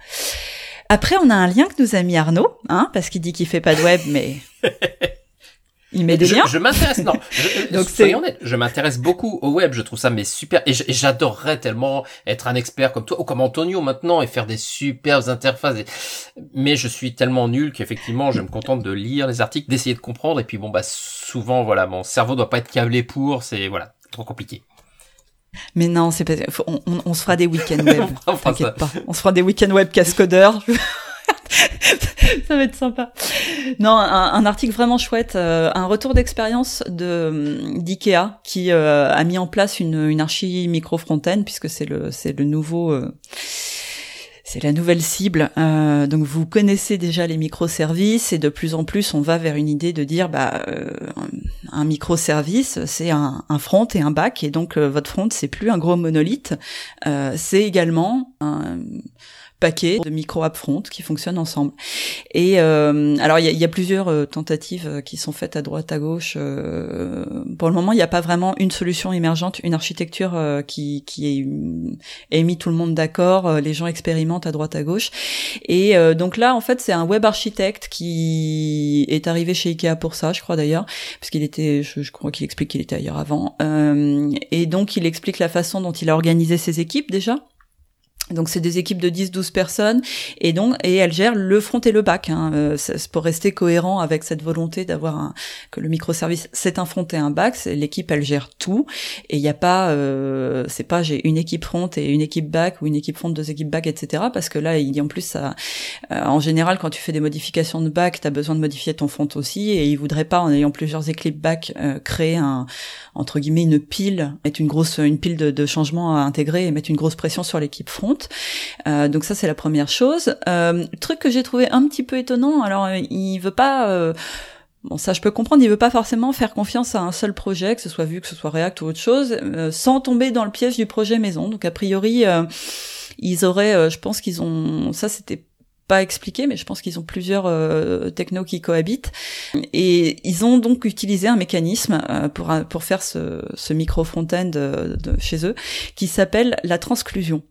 Après, on a un lien que nous a mis Arnaud, hein, parce qu'il dit qu'il fait pas de web, mais Il met des je, liens. Je m'intéresse, non. Je, Donc soyons honnêtes, je m'intéresse beaucoup au web. Je trouve ça mais super. Et j'adorerais tellement être un expert comme toi ou comme Antonio maintenant et faire des superbes interfaces. Mais je suis tellement nul qu'effectivement, je me contente de lire les articles, d'essayer de comprendre. Et puis bon, bah souvent, voilà, mon cerveau doit pas être câblé pour. C'est voilà, trop compliqué. Mais non, c'est pas. on, on, se fera des week-ends web. T'inquiète pas. On se fera des week-ends web cascodeurs. ça va être sympa. Non, un, article vraiment chouette, euh, un retour d'expérience de d'IKEA qui euh, a mis en place une, une archi micro front-end puisque c'est le c'est le nouveau euh, c'est la nouvelle cible. donc vous connaissez déjà les microservices et de plus en plus on va vers une idée de dire bah un microservice c'est un, un, front et un back et donc votre front c'est plus un gros monolithe, c'est également un paquet de micro app front qui fonctionnent ensemble. Et euh, alors il y a, y a, plusieurs euh, tentatives euh, qui sont faites à droite à gauche. Euh, pour le moment, il n'y a pas vraiment une solution émergente, une architecture euh, qui qui est, mis tout le monde d'accord. les gens expérimentent à droite à gauche. Et donc là, en fait, c'est un web architecte qui est arrivé chez Ikea pour ça, je crois d'ailleurs, parce qu'il était, je, je crois qu'il explique qu'il était ailleurs avant. et donc il explique la façon dont il a organisé ses équipes déjà donc c'est des équipes de 10-12 personnes et donc et elles gèrent le front et le back hein, euh, pour rester cohérent avec cette volonté d'avoir que le microservice c'est un front et un back. L'équipe elle gère tout et il n'y a pas euh, c'est pas j'ai une équipe front et une équipe back ou une équipe front deux équipes back etc. Parce que là il en plus ça euh, en général quand tu fais des modifications de back t'as besoin de modifier ton front aussi et ils voudraient pas en ayant plusieurs équipes back euh, créer un entre guillemets une pile mettre une grosse une pile de, de changements à intégrer et mettre une grosse pression sur l'équipe front euh, donc ça c'est la première chose. Euh, truc que j'ai trouvé un petit peu étonnant, alors euh, il veut pas euh, Bon, ça je peux comprendre, il veut pas forcément faire confiance à un seul projet, que ce soit Vue, que ce soit React ou autre chose, sans tomber dans le piège du projet maison. Donc a priori, ils auraient, je pense qu'ils ont, ça c'était pas expliqué, mais je pense qu'ils ont plusieurs technos qui cohabitent et ils ont donc utilisé un mécanisme pour pour faire ce, ce micro front-end de, chez eux qui s'appelle la transclusion.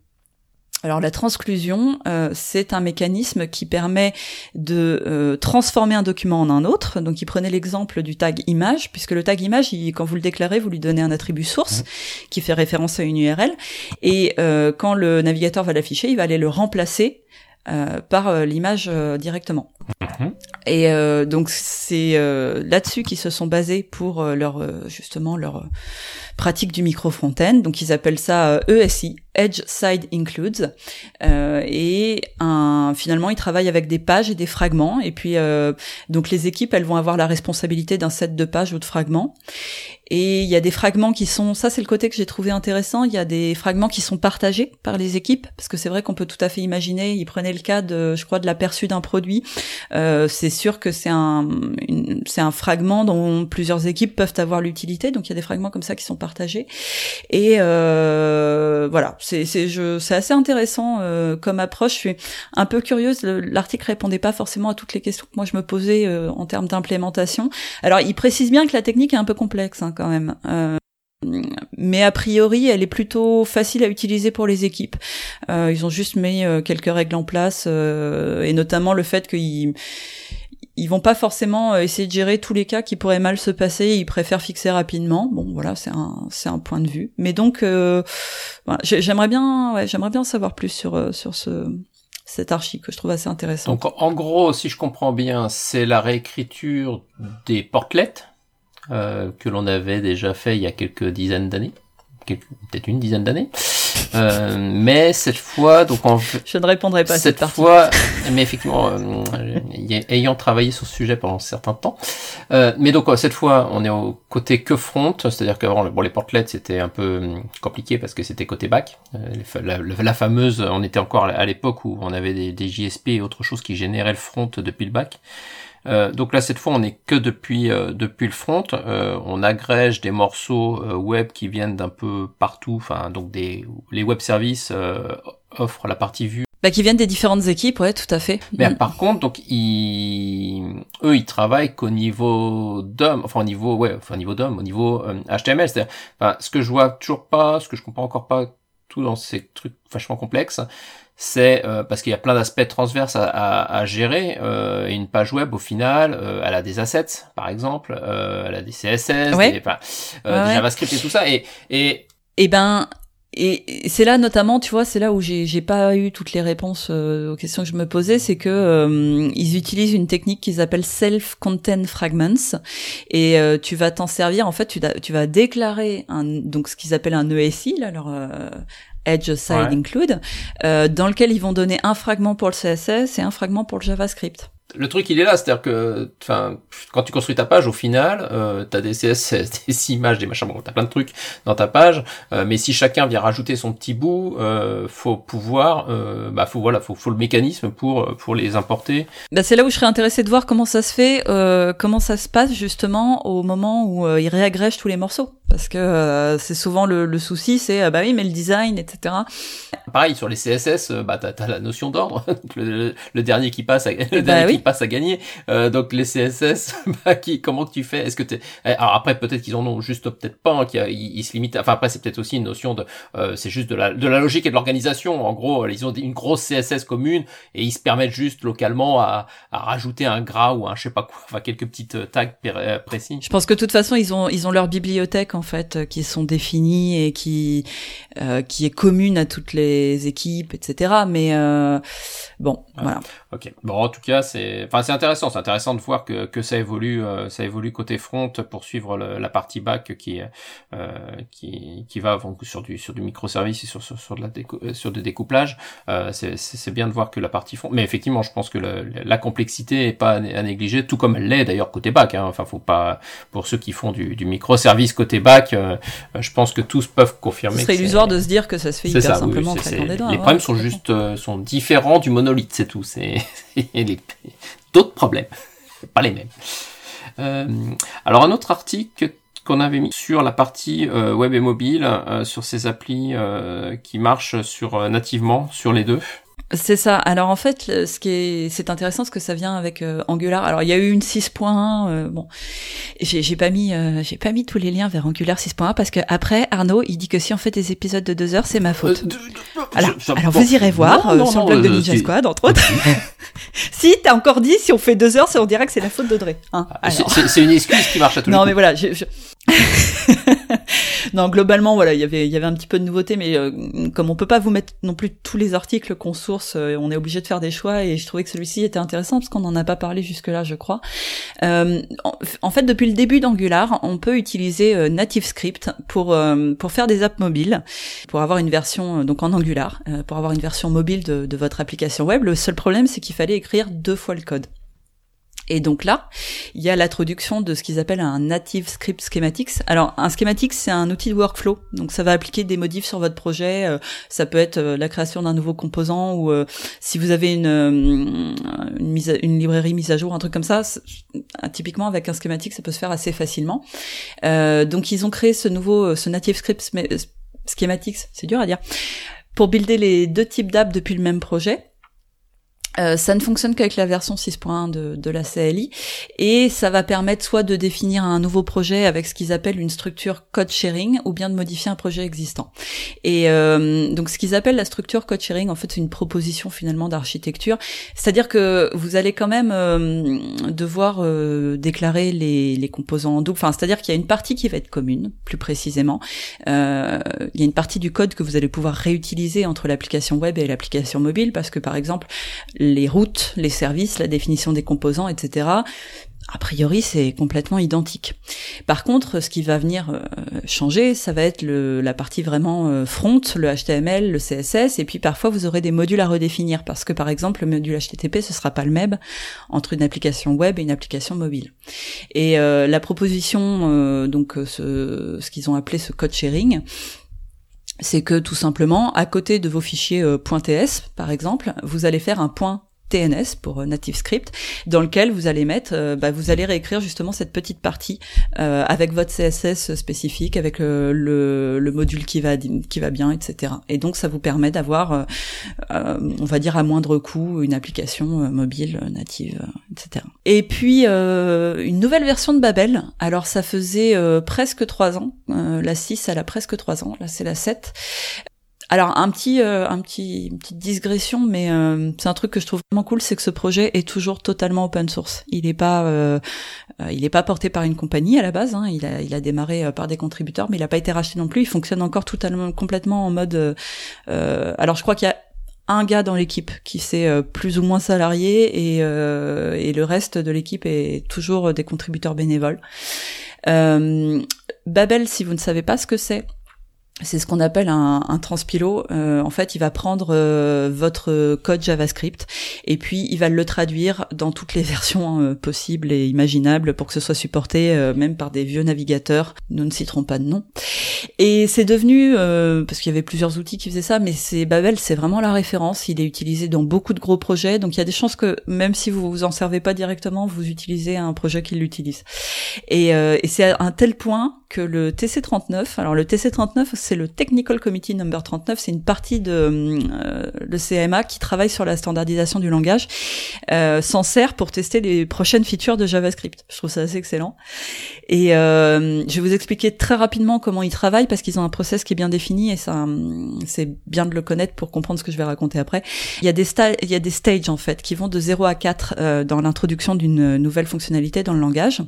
Alors la transclusion, euh, c'est un mécanisme qui permet de euh, transformer un document en un autre. Donc il prenait l'exemple du tag image, puisque le tag image, quand vous le déclarez, vous lui donnez un attribut source qui fait référence à une URL, et euh, quand le navigateur va l'afficher, il va aller le remplacer par l'image directement. Et euh, donc c'est euh, là-dessus qu'ils se sont basés pour euh, leur justement leur pratique du micro front-end. Donc ils appellent ça ESI, e Edge Side Includes. et un, finalement ils travaillent avec des pages et des fragments. Et puis donc les équipes elles vont avoir la responsabilité d'un set de pages ou de fragments. Et il y a des fragments qui sont, ça c'est le côté que j'ai trouvé intéressant, il y a des fragments qui sont partagés par les équipes, parce que c'est vrai qu'on peut tout à fait imaginer, ils prenaient le cas de, je crois, de l'aperçu d'un produit. Euh, c'est sûr que c'est un, c'est un fragment dont plusieurs équipes peuvent avoir l'utilité, donc il y a des fragments comme ça qui sont partagés. Et euh, voilà, c'est, c'est, je, c'est assez intéressant euh, comme approche. Je suis un peu curieuse, l'article répondait pas forcément à toutes les questions que moi je me posais euh, en termes d'implémentation. Alors il précise bien que la technique est un peu complexe. Hein, quand même. Euh, mais a priori, elle est plutôt facile à utiliser pour les équipes. Euh, ils ont juste mis euh, quelques règles en place, et notamment le fait qu'ils ils vont pas forcément essayer de gérer tous les cas qui pourraient mal se passer. Ils préfèrent fixer rapidement. Bon, voilà, c'est un c'est un point de vue. Mais donc, j'aimerais bien, ouais, j'aimerais bien savoir plus sur sur ce cet archi que je trouve assez intéressant. Donc, en gros, si je comprends bien, c'est la réécriture des portlets euh, que l'on avait déjà fait il y a quelques dizaines d'années, peut-être une dizaine d'années. Euh, mais cette fois, donc en je ne répondrai pas à cette, cette fois, mais effectivement, euh, ayant travaillé sur ce sujet pendant un certain temps, euh, mais donc cette fois, on est au côté que front, c'est-à-dire qu'avant, bon, les portlets c'était un peu compliqué parce que c'était côté back. La, la, fameuse, on était encore à l'époque où on avait des, des JSP et autre chose qui généraient le front depuis le back. Euh, donc là, cette fois, on n'est que depuis euh, depuis le front. Euh, on agrège des morceaux web qui viennent d'un peu partout. Enfin, donc des les web services offrent la partie vue. Bah, qui viennent des différentes équipes, ouais, tout à fait. Mais mm. par contre, donc ils, eux, ils travaillent qu'au niveau DOM, enfin au niveau, ouais, enfin au niveau DOM, au niveau HTML. C'est-à-dire, enfin, ce que je vois toujours pas, ce que je comprends encore pas tout dans ces trucs vachement complexes, c'est euh, parce qu'il y a plein d'aspects transverses à, à, à gérer. Euh, une page web, au final, euh, elle a des assets, par exemple, euh, elle a des CSS, des, des, JavaScript et tout ça. Et, et, et ben, et c'est là notamment, tu vois, c'est là où j'ai pas eu toutes les réponses aux questions que je me posais, c'est que ils utilisent une technique qu'ils appellent self-content fragments, et tu vas t'en servir. En fait, tu, tu vas déclarer un donc ce qu'ils appellent un ESI, là, leur Edge Side Include, euh, dans lequel ils vont donner un fragment pour le CSS et un fragment pour le JavaScript le truc il est là, c'est-à-dire que, enfin, quand tu construis ta page, au final, euh, t'as des CSS, des images, des machins, bon, t'as plein de trucs dans ta page, euh, mais si chacun vient rajouter son petit bout, euh, faut pouvoir, euh, bah, faut voilà, faut, faut le mécanisme pour pour les importer. Bah, c'est là où je serais intéressé de voir comment ça se fait, euh, comment ça se passe justement au moment où euh, ils réagrègent tous les morceaux, parce que c'est souvent le, le souci, c'est bah oui, mais le design, etc. Pareil sur les CSS, bah t'as as la notion d'ordre, le, le, dernier qui passe, le bah dernier passe à gagner. Euh, donc les CSS, bah, qui, comment tu fais? Est-ce que t'es eh, Alors après peut-être qu'ils en ont juste peut-être pas, hein, qu'ils se limitent. Enfin après c'est peut-être aussi une notion de, euh, c'est juste de la de la logique et de l'organisation. En gros, ils ont une grosse CSS commune et ils se permettent juste localement à, à rajouter un gras ou un je sais pas quoi, enfin quelques petites euh, tags euh, précis. Je pense que de toute façon ils ont ils ont leur bibliothèque en fait euh, qui sont définies et qui euh, qui est commune à toutes les équipes, etc. Mais euh, bon, voilà. Ok. Bon, en tout cas, c'est, enfin, c'est intéressant. C'est intéressant de voir que, que ça évolue, euh, ça évolue côté front pour suivre la partie back qui, euh, qui, qui va sur du sur du microservice et sur sur, sur de la décou sur des découplages. Euh, c'est, c'est bien de voir que la partie front. Mais effectivement, je pense que la complexité est pas à négliger, tout comme elle l'est d'ailleurs côté back. Hein. Enfin, faut pas pour ceux qui font du, du microservice côté back, euh, je pense que tous peuvent confirmer. Ce serait illusoire de se dire que ça se fait hyper simplement. les problèmes sont juste euh, sont différents du monolithe, c'est tout. C'est d'autres problèmes, pas les mêmes. Euh, alors un autre article qu'on avait mis sur la partie euh, web et mobile, euh, sur ces applis qui marchent sur nativement sur les deux. C'est ça. Alors en fait, ce qui est, c'est intéressant parce que ça vient avec euh, Angular. Alors il y a eu une 6.1. Euh, bon, j'ai, j'ai pas mis, euh, j'ai pas mis tous les liens vers Angular 6.1 parce que après Arnaud, il dit que si on fait des épisodes de deux heures, c'est ma faute. alors, alors vous irez voir sur le blog de Ninja Squad entre autres. si t'as encore dit si on fait deux heures, on dirait que c'est la faute d'Audrey. Hein ah, c'est, une excuse qui marche à tous non, les mais voilà. Je, je... non, globalement, voilà, il y avait, il y avait un petit peu de nouveauté, mais euh, comme on peut pas vous mettre non plus tous les articles qu'on source, euh, on est obligé de faire des choix, et je trouvais que celui-ci était intéressant parce qu'on n'en a pas parlé jusque-là, je crois. Euh, en, fait, depuis le début d'Angular, on peut utiliser NativeScript pour pour faire des apps mobiles, pour avoir une version donc en Angular, pour avoir une version mobile de, de votre application web. Le seul problème, c'est qu'il fallait écrire deux fois le code. Et donc là, il y a l'introduction de ce qu'ils appellent un native script schematics. Alors un schematics, c'est un outil de workflow, donc ça va appliquer des modifs sur votre projet. Euh, ça peut être euh, la création d'un nouveau composant ou euh, si vous avez une, une, mise une, librairie mise à jour, un truc comme ça. Typiquement avec un schematic, ça peut se faire assez facilement. donc ils ont créé ce nouveau, ce native script schematics, c'est dur à dire, pour builder les deux types d'apps depuis le même projet. Euh, ça ne fonctionne qu'avec la version 6.1 de, de, la CLI et ça va permettre soit de définir un nouveau projet avec ce qu'ils appellent une structure code sharing ou bien de modifier un projet existant. Et euh, donc ce qu'ils appellent la structure code sharing, en fait, c'est une proposition finalement d'architecture. C'est-à-dire que vous allez quand même euh, devoir euh, déclarer les, les, composants en double. Enfin, c'est-à-dire qu'il y a une partie qui va être commune, plus précisément. Euh, il y a une partie du code que vous allez pouvoir réutiliser entre l'application web et l'application mobile parce que par exemple les routes, les services, la définition des composants, etc. A priori, c'est complètement identique. Par contre, ce qui va venir euh, changer, ça va être la partie vraiment euh, front, le HTML, le CSS, et puis parfois vous aurez des modules à redéfinir parce que par exemple le module HTTP ce sera pas le même entre une application web et une application mobile. Et euh, la proposition, donc ce qu'ils ont appelé ce code sharing, c'est que tout simplement, à côté de vos fichiers .ts, par exemple, vous allez faire un point TNS pour euh, Native Script, dans lequel vous allez mettre, euh, bah, vous allez réécrire justement cette petite partie euh, avec votre CSS spécifique, avec le, le, module qui va qui va bien, etc. Et donc ça vous permet d'avoir, on va dire à moindre coût, une application mobile native, etc. Et puis une nouvelle version de Babel. Alors ça faisait presque trois ans, la 6 elle a presque trois ans, là c'est la 7. Alors un petit, euh, un petit, une petite digression, mais euh, c'est un truc que je trouve vraiment cool, c'est que ce projet est toujours totalement open source. Il n'est pas, euh, il est pas porté par une compagnie à la base. Hein. il a, il a démarré par des contributeurs, mais il n'a pas été racheté non plus. Il fonctionne encore totalement, complètement en mode. alors je crois qu'il y a un gars dans l'équipe qui s'est plus ou moins salarié et, et le reste de l'équipe est toujours des contributeurs bénévoles. Babel, si vous ne savez pas ce que c'est, c'est ce qu'on appelle un, un transpilo. Euh, en fait, il va prendre euh, votre code JavaScript et puis il va le traduire dans toutes les versions euh, possibles et imaginables pour que ce soit supporté même par des vieux navigateurs. Nous ne citerons pas de nom. Et c'est devenu parce qu'il y avait plusieurs outils qui faisaient ça, mais c'est Babel, c'est vraiment la référence. Il est utilisé dans beaucoup de gros projets, donc il y a des chances que même si vous vous en servez pas directement, vous utilisez un projet qui l'utilise. Et, et c'est à un tel point que le TC39, alors le TC39 c'est le Technical Committee Number 39, c'est une partie de euh, le CMA qui travaille sur la standardisation du langage, euh, s'en sert pour tester les prochaines features de JavaScript. Je trouve ça assez excellent. Et euh, je vais vous expliquer très rapidement comment ils travaillent parce qu'ils ont un process qui est bien défini et ça c'est bien de le connaître pour comprendre ce que je vais raconter après. Il y a des il y a des stages en fait qui vont de 0 à 4 euh, dans l'introduction d'une nouvelle fonctionnalité dans le langage.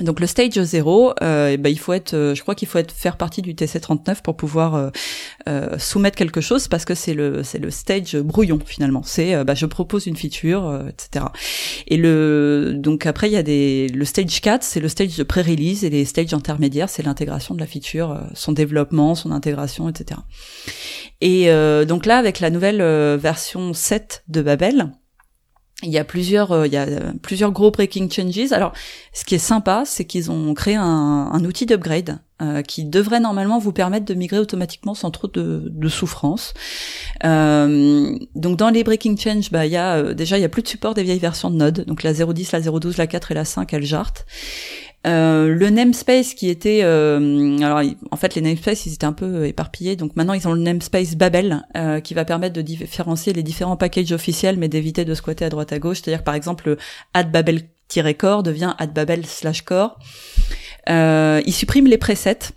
Donc le stage 0, euh, bah, il faut être, euh, je crois qu'il faut être faire partie du TC39 pour pouvoir euh, euh, soumettre quelque chose parce que c'est le c'est le stage brouillon finalement. C'est bah, je propose une feature, etc. Et le donc après il y a des le stage 4, c'est le stage de pré-release et les stages intermédiaires, c'est l'intégration de la feature, son développement, son intégration, etc. Et donc là avec la nouvelle version 7 de Babel, il y a plusieurs, euh, il y a plusieurs gros breaking changes. Alors, ce qui est sympa, c'est qu'ils ont créé un, un outil d'upgrade euh, qui devrait normalement vous permettre de migrer automatiquement sans trop de, de souffrance. Euh, donc, dans les breaking changes, bah, il y a euh, déjà il y a plus de support des vieilles versions de Node. Donc, la 0.10, la 0.12, la 4 et la 5, elles jartent. Euh, le namespace qui était, euh, alors en fait les namespaces ils étaient un peu éparpillés, donc maintenant ils ont le namespace Babel euh, qui va permettre de différencier les différents packages officiels, mais d'éviter de squatter à droite à gauche. C'est-à-dire par exemple add babel-core devient babel slash core. il supprime les presets.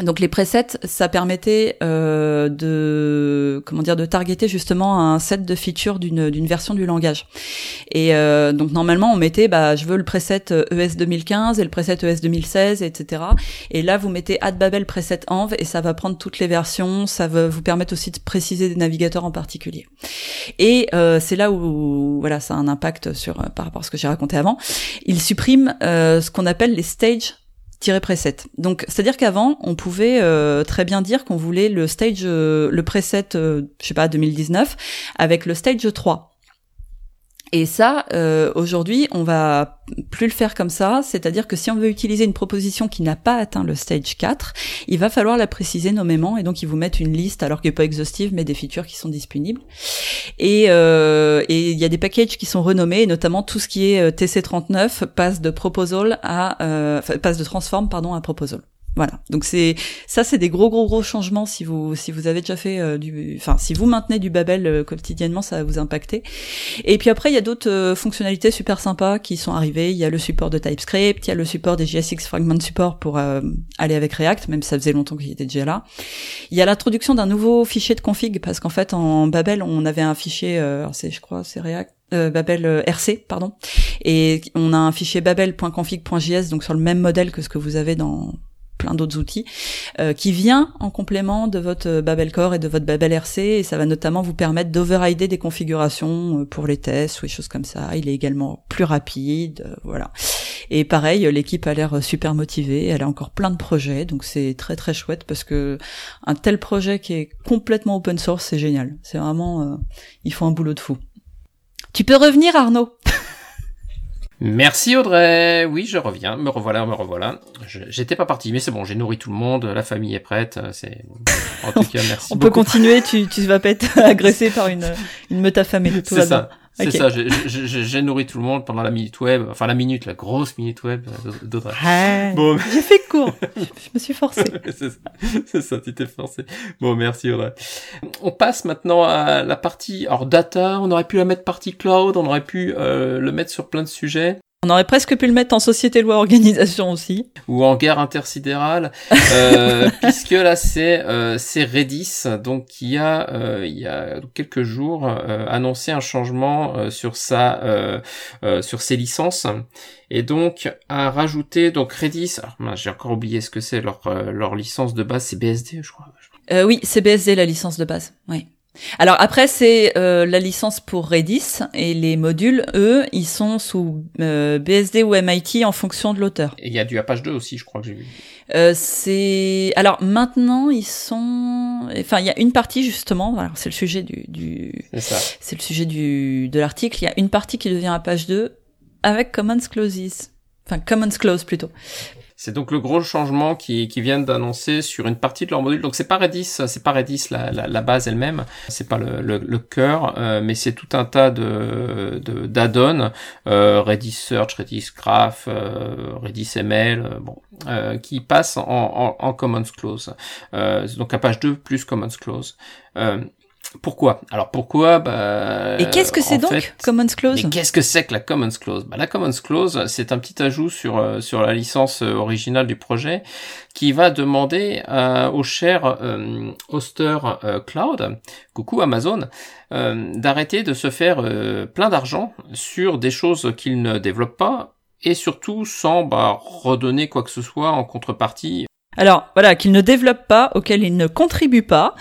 Donc les presets, ça permettait euh, de comment dire de targeter justement un set de features d'une d'une version du langage. Et euh, donc normalement on mettait bah je veux le preset ES 2015 et le preset ES 2016 etc. Et là vous mettez add babel preset env et ça va prendre toutes les versions. Ça va vous permettre aussi de préciser des navigateurs en particulier. Et euh, c'est là où voilà ça a un impact sur par rapport à ce que j'ai raconté avant. Il supprime ce qu'on appelle les stage preset. Donc, c'est-à-dire qu'avant, on pouvait euh, très bien dire qu'on voulait le stage, euh, le preset, euh, je sais pas, 2019, avec le stage 3. Et ça, euh, aujourd'hui, on va plus le faire comme ça. C'est-à-dire que si on veut utiliser une proposition qui n'a pas atteint le stage 4, il va falloir la préciser nommément et donc ils vous mettent une liste, alors qu'elle n'est pas exhaustive, mais des features qui sont disponibles. Et euh, il y a des packages qui sont renommés, notamment tout ce qui est euh, TC39 passe de proposal à passe de transform pardon à proposal. Voilà. Donc c'est ça, c'est des gros gros gros changements si vous si vous avez déjà fait euh, du, enfin si vous maintenez du Babel euh, quotidiennement, ça va vous impacter. Et puis après, il y a d'autres euh, fonctionnalités super sympas qui sont arrivées. Il y a le support de TypeScript, il y a le support des JSX Fragment Support pour aller avec React, même ça faisait longtemps qu'il était déjà là. Il y a l'introduction d'un nouveau fichier de config parce qu'en fait en Babel on avait un fichier, c'est je crois c'est React. Babel RC pardon et on a un fichier babel.config.js donc sur le même modèle que ce que vous avez dans plein d'autres outils, euh, qui vient en complément de votre Babel Core et de votre Babel RC, et ça va notamment vous permettre d'overrider des configurations euh, pour les tests ou des choses comme ça. Il est également plus rapide, euh, voilà. Et pareil, l'équipe a l'air super motivée, elle a encore plein de projets, donc c'est très très chouette parce que un tel projet qui est complètement open source, c'est génial. C'est vraiment, il faut un boulot de fou. Tu peux revenir, Arnaud? Merci Audrey. Oui, je reviens. Me revoilà, me revoilà. J'étais pas parti, mais c'est bon. J'ai nourri tout le monde. La famille est prête. C'est en tout cas merci. On peut continuer. Tu tu vas pas être agressé par une une meute affamée. C'est ça. C'est ça, j'ai nourri tout le monde pendant la minute web, enfin la minute, la grosse minute web d'Audrey. bon. J'ai fait court, je, me suis forcé. c'est ça, tu t'es forcé. Bon, merci Audrey. On passe maintenant à la partie, alors data, on aurait pu la mettre partie cloud, on aurait pu euh, le mettre sur plein de sujets. On aurait presque pu le mettre en société loi organisation aussi. Ou en guerre intersidérale, euh, puisque là c'est euh, c'est Redis, donc qui a euh, il y a quelques jours euh, annoncé un changement euh, sur sa sur ses licences et donc a rajouté donc Redis. j'ai encore oublié ce que c'est leur leur licence de base, c'est BSD, je crois. oui, c'est BSD la licence de base. Oui. Alors après, c'est euh, la licence pour Redis et les modules, eux, ils sont sous euh, BSD ou MIT en fonction de l'auteur. Et il y a du Apache 2 aussi, je crois que j'ai vu. Euh, c'est alors maintenant ils sont, enfin il y a une partie justement, alors c'est le sujet du, du... c'est le sujet du de l'article. Il y a une partie qui devient Apache 2 avec Commons Clauses, enfin Commons Clause plutôt, c'est donc le gros changement qui, qui viennent d'annoncer sur une partie de leur module. Donc c'est pas Redis, c'est pas Redis la, la, base elle-même, c'est pas le, le, cœur, euh, mais c'est tout un tas de d'add-ons, euh, Redis Search, Redis Graph, euh, Redis ML, bon, qui passent en, en, en Commons Clause. donc à page 2 plus Commons Clause. Pourquoi? Alors pourquoi? Bah, Et qu'est-ce que c'est donc Commons Clause? Qu'est-ce que c'est que la Commons Clause? Bah, La Commons Clause, c'est un petit ajout sur euh, sur la licence euh, originale du projet qui va demander euh, au cher hoster cloud, coucou Amazon, d'arrêter de se faire plein d'argent sur des choses qu'il ne développe pas et surtout sans bah, redonner quoi que ce soit en contrepartie. Alors voilà, qu'il ne développe pas, auquel il ne contribue pas.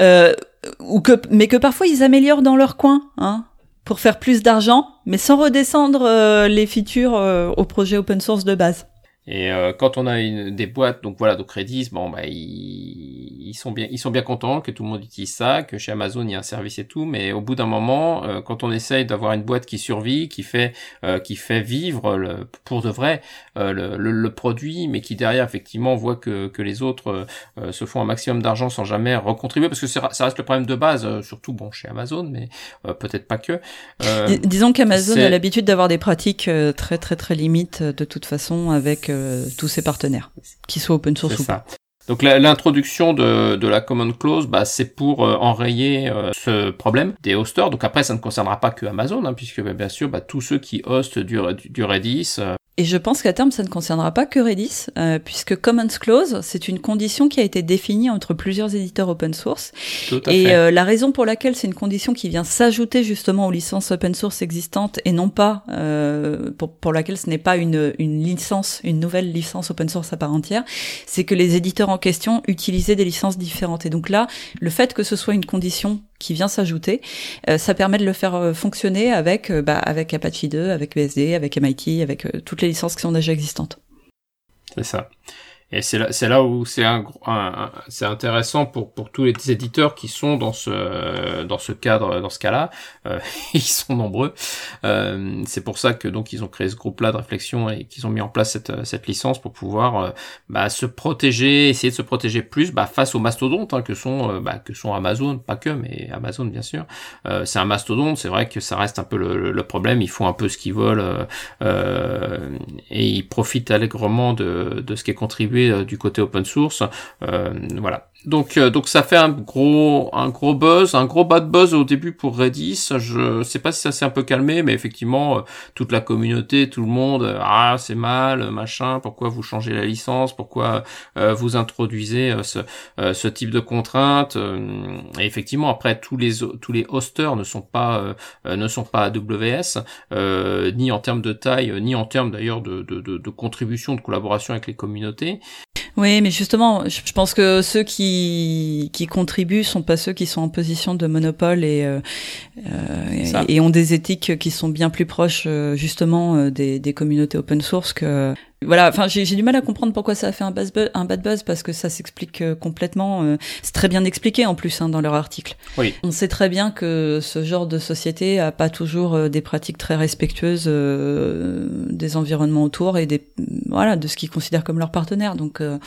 Euh, ou que, mais que parfois ils améliorent dans leur coin, hein, pour faire plus d'argent, mais sans redescendre euh, les features euh, au projet open source de base. Et euh, quand on a une, des boîtes, donc voilà, donc Redis, bon bah ils, ils, sont bien, ils sont bien contents que tout le monde utilise ça, que chez Amazon il y a un service et tout, mais au bout d'un moment, euh, quand on essaye d'avoir une boîte qui survit, qui fait, euh, qui fait vivre le, pour de vrai le, le, le, produit, mais qui derrière effectivement voit que, que les autres se font un maximum d'argent sans jamais recontribuer, parce que ça reste le problème de base, surtout bon chez Amazon, mais peut-être pas que. Disons qu'Amazon a l'habitude d'avoir des pratiques très très très limites de toute façon avec euh, tous ses partenaires, qu'ils soient open source ou pas. Donc l'introduction de, de, la common clause, bah, c'est pour euh, enrayer euh, ce problème des hosters. Donc après, ça ne concernera pas que Amazon, hein, puisque bah, bien sûr, bah, tous ceux qui hostent du, du Redis Et je pense qu'à terme, ça ne concernera pas que Redis, euh, puisque Commons Clause, c'est une condition qui a été définie entre plusieurs éditeurs open source. Tout à et fait. euh, la raison pour laquelle c'est une condition qui vient s'ajouter justement aux licences open source existantes et non pas euh, pour, pour laquelle ce n'est pas une, une licence, une nouvelle licence open source à part entière, c'est que les éditeurs en question utilisaient des licences différentes. Et donc là, le fait que ce soit une condition qui vient s'ajouter, euh, ça permet de le faire euh, fonctionner avec euh, bah, Apache 2, avec BSD, avec MIT, avec toutes les licences qui sont déjà existantes. C'est ça. Et c'est là, c'est là où c'est un, un- c'est intéressant pour pour tous les éditeurs qui sont dans ce dans ce cadre, dans ce cas-là. Euh, ils sont nombreux. Euh, c'est pour ça que donc ils ont créé ce groupe-là de réflexion et qu'ils ont mis en place cette cette licence pour pouvoir euh, bah, se protéger, essayer de se protéger plus bah, face aux mastodontes hein, que sont euh, bah, que sont Amazon, pas que, mais Amazon bien sûr. Euh, c'est un mastodonte, c'est vrai que ça reste un peu le, le- problème. Ils font un peu ce qu'ils veulent et ils profitent allègrement de, de ce qui est contribué euh, du côté open source. Euh, voilà. Donc euh, donc ça fait un gros un gros buzz, un gros bad buzz au début pour Redis. Je sais pas si ça s'est un peu calmé, mais effectivement toute la communauté, tout le monde, ah c'est mal, machin. Pourquoi vous changez la licence Pourquoi euh, vous introduisez ce euh, ce type de contraintes euh, Et effectivement après tous les tous les hosters ne sont pas ne sont pas AWS, ni en termes de taille, ni en termes d'ailleurs de, de, de, de contribution, de collaboration avec les communautés. Oui, mais justement, je pense que ceux qui qui contribuent sont pas ceux qui sont en position de monopole et euh, euh, et, et ont des éthiques qui sont bien plus proches euh, justement euh, des, des communautés open source que voilà. Enfin, j'ai du mal à comprendre pourquoi ça a fait un, buzz bu- un bad buzz parce que ça s'explique complètement. C'est très bien expliqué en plus hein, dans leur article. Oui. On sait très bien que ce genre de société a pas toujours des pratiques très respectueuses euh, des environnements autour et des voilà de ce qu'ils considèrent comme leurs partenaires. Donc euh,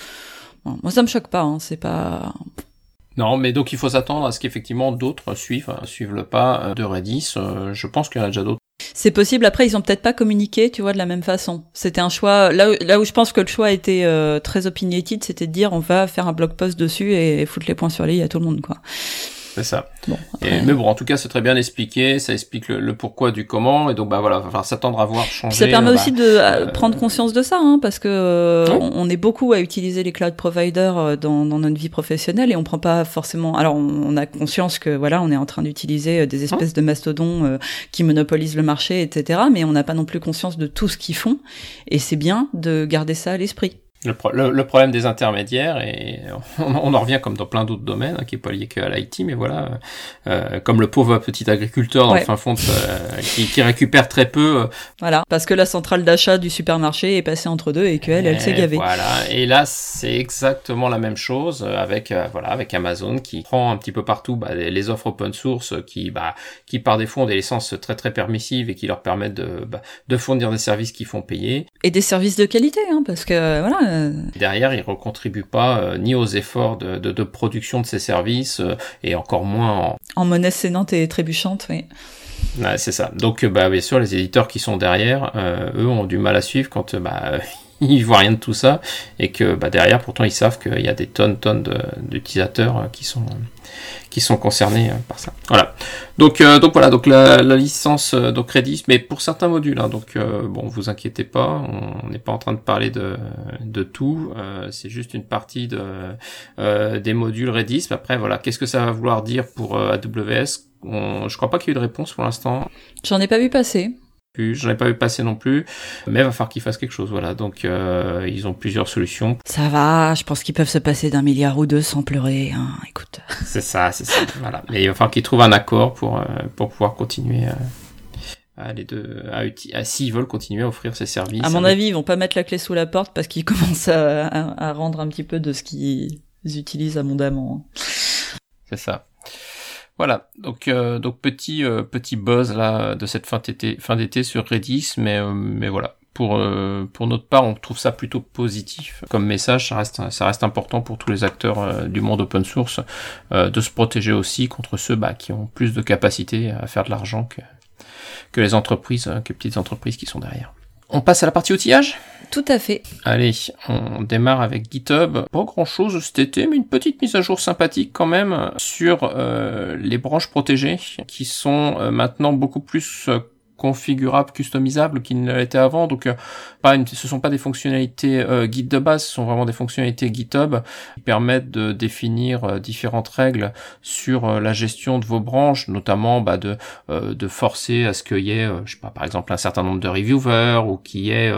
bon, moi ça me choque pas. Hein, c'est pas Non, mais donc il faut s'attendre à ce qu'effectivement d'autres suivent, hein, suivent le pas euh, de Redis. Euh, je pense qu'il y en a déjà d'autres. c'est possible. Après ils ont peut-être pas communiqué, tu vois, de la même façon. C'était un choix. Là où, là où je pense que le choix était euh, très opinionated, c'était de dire on va faire un blog post dessus et, foutre les points sur les i à tout le monde quoi. C'est ça. Bon. Et- mais bon, en tout cas, c'est très bien expliqué. Ça explique le, le pourquoi du comment. Et donc, bah voilà, va falloir s'attendre à voir changer. Puis ça permet euh, aussi bah, de euh, prendre conscience de ça, hein, parce que euh, on, on est beaucoup à utiliser les cloud providers dans, dans notre vie professionnelle et on prend pas forcément. Alors on, on a conscience que voilà, on est en train d'utiliser des espèces de mastodons euh, qui monopolisent le marché, etc. Mais on n'a pas non plus conscience de tout ce qu'ils font et c'est bien de garder ça à l'esprit. Le, pro- le- le problème des intermédiaires et on, on en revient comme dans plein d'autres domaines hein, qui est pas lié que à l'IT mais voilà euh, comme le pauvre petit agriculteur dans Ouais. le fin fond de sa- qui, qui récupère très peu euh, Voilà, parce que la centrale d'achat du supermarché est passée entre deux et qu'elle, elle s'est gavée. Voilà. Et là, c'est exactement la même chose euh, avec euh, voilà avec Amazon qui prend un petit peu partout bah, les offres open source euh, qui bah qui par défaut ont des licences très très permissives et qui leur permettent de bah, de fournir des services qui font payer. Et des services de qualité, hein, parce que euh, voilà. Euh, derrière, ils ne recontribuent pas euh, ni aux efforts de, de, de production de ces services euh, et encore moins en, en monnaie saignante et trébuchante, oui. Ouais, c'est ça. Donc, euh, bah, bien sûr, les éditeurs qui sont derrière, eux, ont du mal à suivre quand bah, ils voient rien de tout ça et que bah, derrière, pourtant, ils savent qu'il y a des tonnes, tonnes d'utilisateurs euh, qui sont euh, qui sont concernés euh, par ça. Voilà. Donc, voilà. Donc la, licence donc Redis, mais pour certains modules. Hein, donc bon, vous inquiétez pas, on n'est pas en train de parler de tout. c'est juste une partie de des modules Redis. Après, voilà. Qu'est-ce que ça va vouloir dire pour AWS on, je crois pas qu'il y ait eu de réponse pour l'instant. J'en ai pas vu passer. Plus, J'en ai pas vu passer non plus, mais il va falloir qu'ils fassent quelque chose. Voilà, donc euh, ils ont plusieurs solutions. Ça va, je pense qu'ils peuvent se passer d'un milliard ou deux sans pleurer. Hein. Écoute. C'est ça, c'est ça. voilà, mais il va falloir qu'ils trouvent un accord pour euh, pour pouvoir continuer. euh, à les deux, à, à s'ils veulent continuer à offrir ces services. À mon avec- avis, ils vont pas mettre la clé sous la porte parce qu'ils commencent à, à, à rendre un petit peu de ce qu'ils utilisent abondamment. C'est ça. Voilà, donc euh, donc petit euh, petit buzz là de cette fin d'été fin d'été sur Redis, mais euh, mais voilà. Pour euh, pour notre part, on trouve ça plutôt positif comme message. Ça reste ça reste important pour tous les acteurs du monde open source de se protéger aussi contre ceux bah, qui ont plus de capacité à faire de l'argent que que les entreprises, euh, que les petites entreprises qui sont derrière. On passe à la partie outillage? Tout à fait. Allez, on démarre avec GitHub. Pas grand chose cet été, mais une petite mise à jour sympathique quand même sur euh, les branches protégées qui sont euh, maintenant beaucoup plus euh, configurables, customisables qu'ils ne l'étaient avant. Donc, euh, pas ce sont pas des fonctionnalités euh, Git de base, ce sont vraiment des fonctionnalités GitHub qui permettent de définir euh, différentes règles sur la gestion de vos branches, notamment bah, de forcer à ce qu'il y ait, je sais pas, par exemple, un certain nombre de reviewers ou qu'il y ait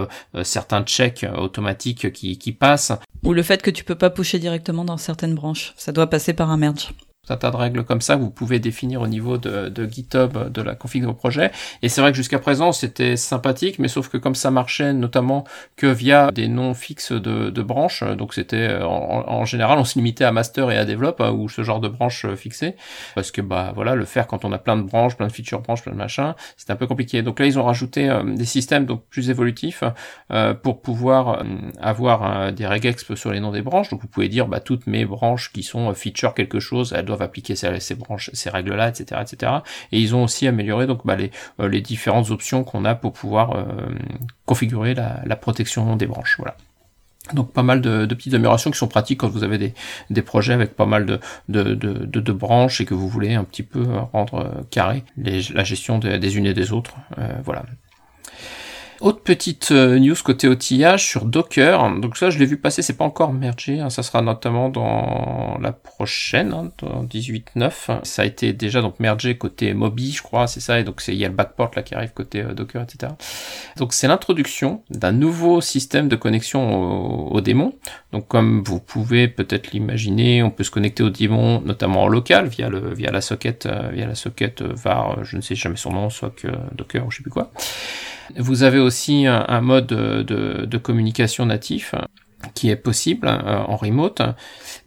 certains checks automatiques qui, qui passent. Ou le fait que tu peux pas pusher directement dans certaines branches, ça doit passer par un merge un tas de règles comme ça que vous pouvez définir au niveau de, de GitHub de la config de vos projets. Et c'est vrai que jusqu'à présent c'était sympathique, mais sauf que comme ça marchait notamment que via des noms fixes de, de branches, donc c'était euh, en, général on se limitait à master et à develop hein, ou ce genre de branches euh, fixées, parce que bah voilà le faire quand on a plein de branches, plein de feature branches, plein de machins, c'est un peu compliqué. Donc là ils ont rajouté euh, des systèmes donc plus évolutifs pour pouvoir avoir des regex sur les noms des branches. Donc vous pouvez dire bah toutes mes branches qui sont feature quelque chose, elles doivent appliquer ces, branches, ces règles-là, etc., etc. Et ils ont aussi amélioré donc bah, les, euh, les différentes options qu'on a pour pouvoir euh, configurer la, protection des branches. Voilà. Donc pas mal de, petites améliorations qui sont pratiques quand vous avez des, projets avec pas mal de, de, branches et que vous voulez un petit peu rendre carré les, la gestion des unes et des autres. Euh, voilà. Autre petite euh, news côté outillage sur Docker. Donc ça, je l'ai vu passer, c'est pas encore mergé. Hein. ça sera notamment dans la prochaine, hein, dans 18.9. Ça a été déjà donc mergé côté Mobi, je crois, c'est ça. Et donc il y a le backport là qui arrive côté euh, Docker, etc. Donc c'est l'introduction d'un nouveau système de connexion au, démon. Donc comme vous pouvez peut-être l'imaginer, on peut se connecter au démon notamment en local via le via la socket euh, via la socket var, je ne sais jamais son nom, que Docker ou je sais plus quoi. Vous avez aussi un, mode de, communication natif qui est possible euh, en remote,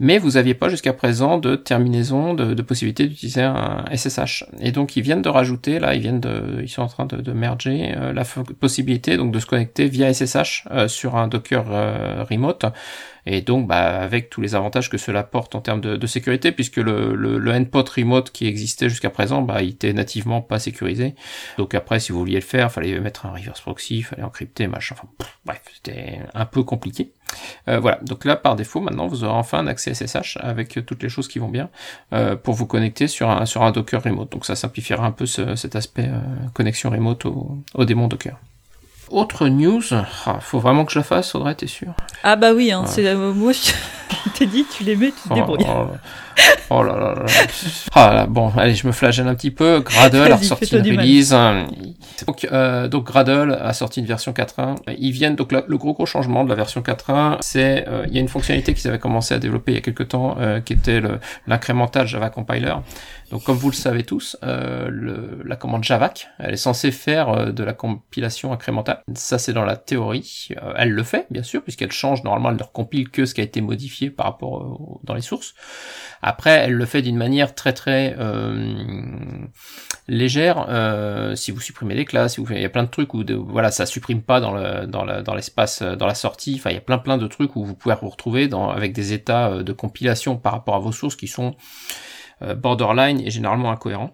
mais vous n'aviez pas jusqu'à présent de terminaison de, possibilité d'utiliser un SSH. Et donc ils viennent de rajouter, là, ils viennent de, ils sont en train de, merger euh, la possibilité donc de se connecter via SSH euh, sur un Docker remote et donc bah, avec tous les avantages que cela porte en termes de, sécurité, puisque le, le, le, endpoint remote qui existait jusqu'à présent, bah, il était nativement pas sécurisé. Donc après, si vous vouliez le faire, fallait mettre un reverse proxy, fallait encrypter, machin, enfin bref, c'était un peu compliqué. Euh, voilà, donc là par défaut, maintenant vous aurez enfin un accès SSH avec toutes les choses qui vont bien euh, pour vous connecter sur un, sur un Docker remote. Donc ça simplifiera un peu cet aspect euh, connexion remote au, au démon Docker autre news, ah, faut vraiment que je la fasse, Audrey, t'es sûr Ah bah oui, hein, c'est euh, moi je t'ai dit, tu les mets, tu te oh, débrouilles. Oh, oh, là là là. Ah bon, allez, je me flagelle un petit peu. Gradle a ressorti une release. Donc, euh, donc Gradle a sorti une version 4.1. Ils viennent donc le gros gros changement de la version 4.1, c'est euh, il y a une fonctionnalité qu'ils avaient commencé à développer il y a quelques temps, euh, qui était l'incrémental Java Compiler. Donc comme vous le savez tous, euh, le, la commande javac, elle est censée faire euh, de la compilation incrémentale. Ça c'est dans la théorie. Euh, elle le fait bien sûr puisqu'elle change normalement, elle ne recompile que ce qui a été modifié par rapport dans les sources. Après, elle le fait d'une manière très très légère. si vous supprimez des classes, il y a plein de trucs où de, voilà ça supprime pas dans le dans dans l'espace dans la sortie. Enfin il y a plein plein de trucs où vous pouvez vous retrouver dans avec des états de compilation par rapport à vos sources qui sont euh, borderline et généralement incohérent.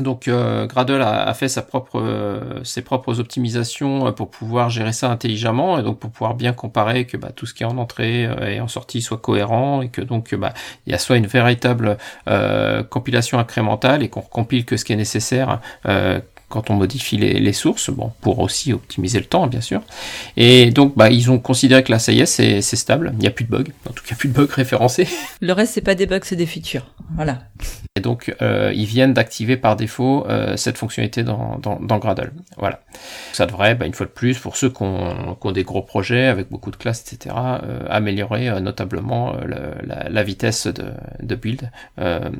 Donc euh, Gradle a, fait euh, ses propres optimisations pour pouvoir gérer ça intelligemment et donc pour pouvoir bien comparer que bah, tout ce qui est en entrée et en sortie soit cohérent et que donc bah, il y a soit une véritable compilation incrémentale et qu'on compile que ce qui est nécessaire quand on modifie les, sources, bon, pour aussi optimiser le temps, bien sûr. Et donc, bah, ils ont considéré que là, ça y est, c'est, stable, il n'y a plus de bugs, en tout cas, plus de bugs référencés. Le reste, c'est pas des bugs, c'est des features. Voilà. Et donc, euh, ils viennent d'activer par défaut euh, cette fonctionnalité dans, dans, Gradle. Voilà. Ça devrait, bah, une fois de plus, pour ceux qui ont, des gros projets avec beaucoup de classes, etc., euh, améliorer notablement la, vitesse de, de build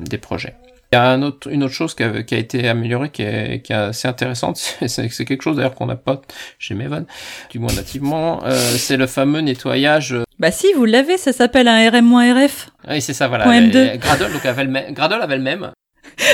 des projets. Il y a une autre chose qui a, été améliorée, qui est, qui est assez intéressante. C'est quelque chose d'ailleurs qu'on n'a pas chez Maven, du moins nativement. Euh, c'est le fameux nettoyage. Euh, bah si, vous l'avez, ça s'appelle un RM-RF. Oui, c'est ça, voilà. Gradle, donc avait le, Gradle avait le même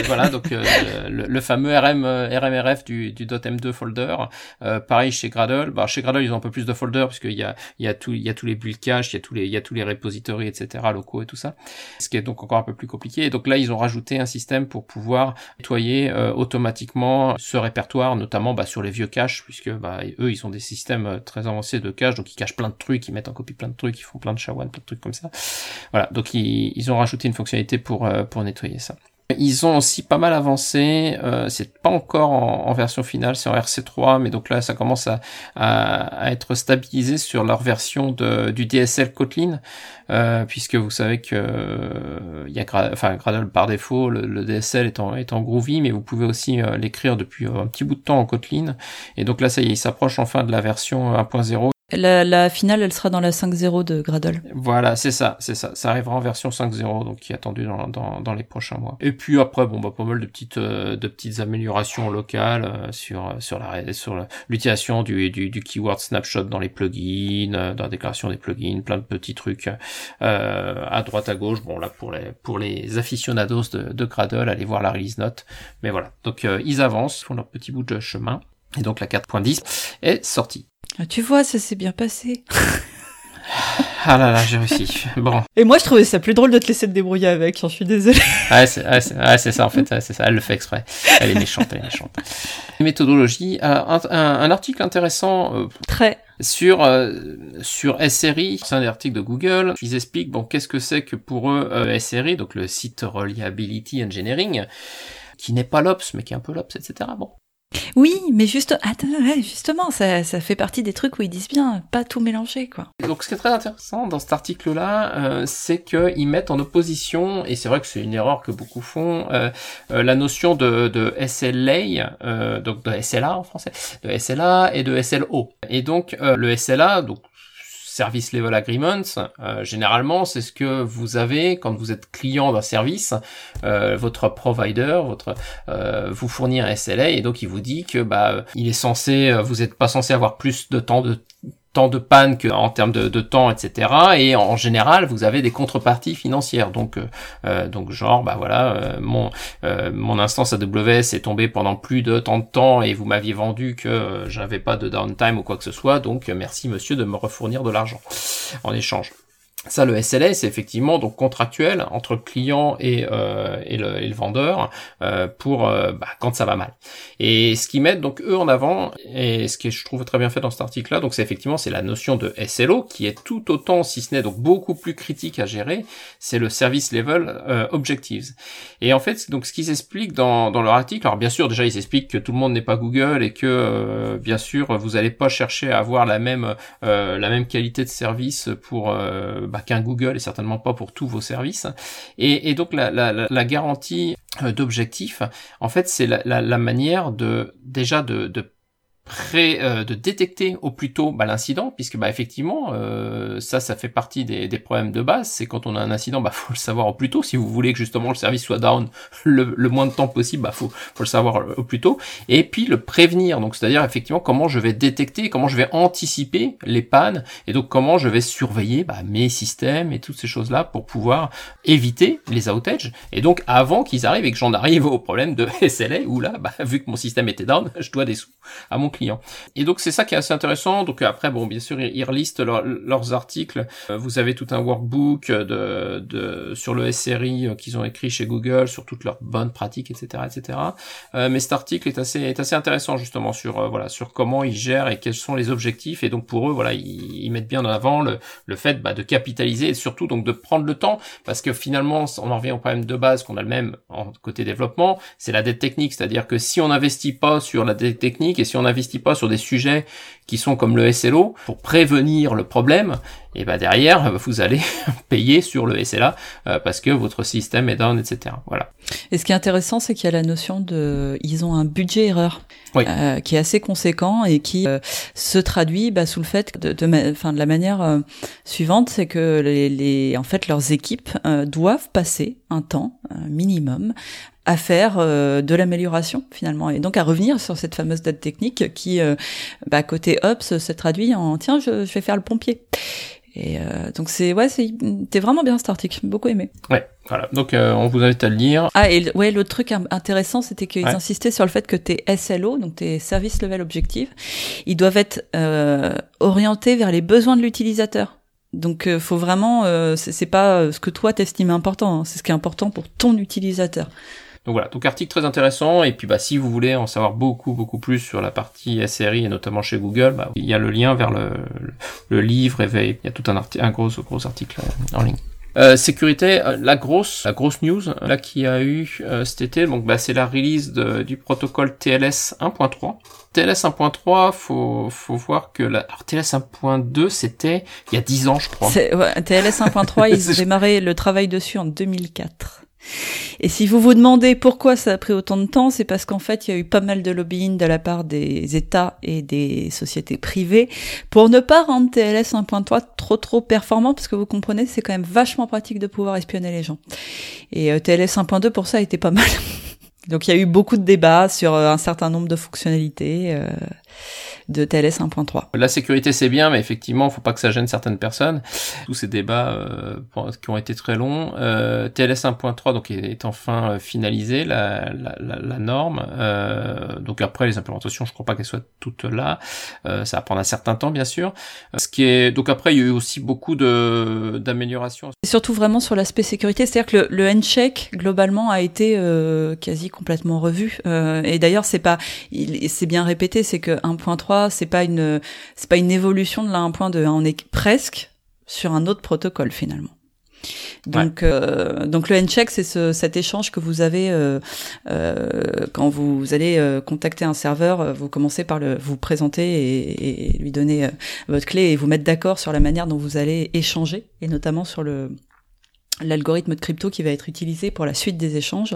voilà, donc euh, le, fameux RM, RMRF du, du .m2 folder. Euh, pareil chez Gradle. Bah, chez Gradle, ils ont un peu plus de folders puisqu'il y a, il y a y a tous les build caches, il y a tous les, il y a tous les repositories, etc. locaux et tout ça. Ce qui est donc encore un peu plus compliqué. Et donc là, ils ont rajouté un système pour pouvoir nettoyer euh, automatiquement ce répertoire, notamment bah, sur les vieux caches, puisque bah, eux, ils ont des systèmes très avancés de cache, donc ils cachent plein de trucs, ils mettent en copie plein de trucs, ils font plein de shawan, plein de trucs comme ça. Voilà, donc ils, ils ont rajouté une fonctionnalité pour pour nettoyer ça. Ils ont aussi pas mal avancé. Euh, c'est pas encore en, version finale, c'est en RC3, mais donc là, ça commence à, à, être stabilisé sur leur version de, du DSL Kotlin, euh, puisque vous savez que euh, y a enfin Gradle par défaut, le, DSL est en, est en Groovy, mais vous pouvez aussi euh, l'écrire depuis un petit bout de temps en Kotlin. Et donc là, ça y est, il s'approche enfin de la version 1.0 la, la, finale, elle sera dans la 5.0 de Gradle. Voilà, c'est ça, c'est ça. Ça arrivera en version 5.0, donc qui est attendu dans, dans, dans, les prochains mois. Et puis après, bon, bah, pas mal de petites, euh, améliorations locales euh, sur sur la sur l'utilisation du, keyword snapshot dans les plugins, euh, dans la déclaration des plugins, plein de petits trucs à droite à gauche. Bon là pour les pour les aficionados de, de Gradle, allez voir la release note. Mais voilà, donc ils avancent, font leur petit bout de chemin. Et donc la 4.10 est sortie. Ah, tu vois, ça s'est bien passé. Ah là là, j'ai réussi. Bon. Et moi, je trouvais ça plus drôle de te laisser te débrouiller avec, j'en suis désolée. Ah, c'est ah, ah, ça, en fait, c'est ça, elle le fait exprès. Elle est méchante, elle est méchante. Méthodologie, un, un, article intéressant. Euh, Très. Sur, euh, sur SRI, c'est un article de Google, ils expliquent, bon, qu'est-ce que c'est que pour eux, euh, SRI, donc le site Reliability Engineering, qui n'est pas l'OPS, mais qui est un peu l'OPS, etc. Bon, oui, mais juste, attends, justement, ça, ça fait partie des trucs où ils disent bien, pas tout mélanger, quoi. Donc, ce qui est très intéressant dans cet article-là, euh, c'est qu'ils mettent en opposition, et c'est vrai que c'est une erreur que beaucoup font, euh, euh, la notion de, de SLA, euh, donc de SLA en français, de SLA et de SLO. Et donc, le SLA, donc service level agreements, euh, généralement, c'est ce que vous avez quand vous êtes client d'un service. Euh, votre provider, votre euh, vous fournit un SLA et donc il vous dit que bah il est censé, vous n'êtes pas censé avoir plus de temps de temps de panne que en termes de, temps, etc. Et en général, vous avez des contreparties financières. Donc, euh, euh donc genre, bah voilà, euh, mon euh, mon instance AWS est tombée pendant plus de tant de temps et vous m'aviez vendu que j'avais pas de downtime ou quoi que ce soit. Donc, merci monsieur de me refournir de l'argent en échange. Ça, le SLA, c'est effectivement donc contractuel entre le client et, euh, et, le, et le, vendeur euh, pour euh, bah, quand ça va mal. Et ce qu'ils mettent donc eux en avant et ce que je trouve très bien fait dans cet article-là, donc c'est effectivement c'est la notion de SLO qui est tout autant, si ce n'est donc beaucoup plus critique à gérer, c'est le service level euh, objectives. Et en fait, donc ce qu'ils expliquent dans, dans leur article, alors bien sûr déjà ils expliquent que tout le monde n'est pas Google et que euh, bien sûr vous n'allez pas chercher à avoir la même la même qualité de service pour bah, qu'un Google et certainement pas pour tous vos services. Et, donc la, garantie euh, d'objectif, en fait, c'est la, manière de déjà de euh, de détecter au plus tôt bah, l'incident, puisque bah, effectivement, euh, ça, ça fait partie des, des problèmes de base. C'est quand on a un incident, bah, faut le savoir au plus tôt. Si vous voulez que justement le service soit down le, le moins de temps possible, bah, faut, faut le savoir au plus tôt. Et puis le prévenir, donc c'est-à-dire effectivement comment je vais détecter, comment je vais anticiper les pannes, et donc comment je vais surveiller bah, mes systèmes et toutes ces choses-là pour pouvoir éviter les outages. Et donc avant qu'ils arrivent et que j'en arrive au problème de SLA où là, bah, vu que mon système était down, je dois des sous à mon client. Et donc c'est ça qui est assez intéressant. Donc après, bon, bien sûr, ils relistent leurs articles. Euh, vous avez tout un workbook de, de sur le SRI euh, qu'ils ont écrit chez Google, sur toutes leurs bonnes pratiques, etc., etc. Euh, mais cet article est assez est assez intéressant justement sur voilà sur comment ils gèrent et quels sont les objectifs. Et donc pour eux, voilà, ils, mettent bien en avant le, le fait bah, de capitaliser et surtout donc de prendre le temps parce que finalement, on en revient au problème de base qu'on a le même en côté développement, c'est la dette technique, c'est-à-dire que si on n'investit pas sur la dette technique et si on n'investit pas sur des sujets qui sont comme le SLO pour prévenir le problème, et ben derrière vous allez payer sur le SLA euh, parce que votre système est down, etc. Voilà. Et ce qui est intéressant, c'est qu'il y a la notion de, ils ont un budget erreur euh, qui est assez conséquent et qui euh, se traduit bah, sous le fait de, de, enfin, de la manière suivante, c'est que les, les, en fait, leurs équipes doivent passer un temps minimum à faire euh, de l'amélioration finalement et donc à revenir sur cette fameuse date technique qui euh, bah, côté Ops se traduit en tiens je, je vais faire le pompier. Et euh, donc c'est ouais c'est vraiment bien cet article. Beaucoup aimé. Ouais voilà. Donc on vous invite à le lire. Ah et ouais l'autre truc intéressant c'était qu'ils insistaient sur le fait que tes SLO donc tes service level objective ils doivent être orientés vers les besoins de l'utilisateur. Donc, euh, faut vraiment, euh, c'est pas ce que toi t'estimes important, hein, c'est ce qui est important pour ton utilisateur. Donc voilà, donc article très intéressant. Et puis bah si vous voulez en savoir beaucoup beaucoup plus sur la partie SRI et notamment chez Google, bah, il y a le lien vers le, le livre et il y a tout un, un gros gros article euh, en ligne. Euh, sécurité, euh, la grosse, la grosse news là qui a eu euh, cet été, donc bah, c'est la release de, du protocole TLS 1.3. TLS 1.3, faut faut voir que la alors, TLS 1.2 c'était il y a 10 ans je crois. Ouais, TLS 1.3 ils ont démarré le travail dessus en 2004. Et si vous vous demandez pourquoi ça a pris autant de temps, c'est parce qu'en fait, il y a eu pas mal de lobbying de la part des États et des sociétés privées pour ne pas rendre TLS 1.3 trop trop performant, parce que vous comprenez, c'est quand même vachement pratique de pouvoir espionner les gens. Et euh, TLS 1.2 pour ça été pas mal. Donc il y a eu beaucoup de débats sur euh, un certain nombre de fonctionnalités. Euh, de TLS 1.3. La sécurité c'est bien, mais effectivement, faut pas que ça gêne certaines personnes. Tous ces débats euh, qui ont été très longs. Euh, TLS 1.3 donc est, enfin euh, finalisé la, la, la, la norme. Euh, donc après les implémentations, je crois pas qu'elles soient toutes là. Euh, ça va prendre un certain temps bien sûr. Ce qui est donc après il y a eu aussi beaucoup de d'améliorations. Surtout vraiment sur l'aspect sécurité, c'est-à-dire que le, le handshake globalement a été euh, quasi complètement revu. et d'ailleurs c'est pas, c'est bien répété, c'est que 1.3 c'est pas une c'est pas une évolution de la 1.2, hein. on est presque sur un autre protocole finalement. Donc, euh, donc le handshake, c'est ce, cet échange que vous avez euh, euh, quand vous allez euh, contacter un serveur. Vous commencez par le vous présenter et, et lui donner votre clé et vous mettre d'accord sur la manière dont vous allez échanger et notamment sur le l'algorithme de crypto qui va être utilisé pour la suite des échanges.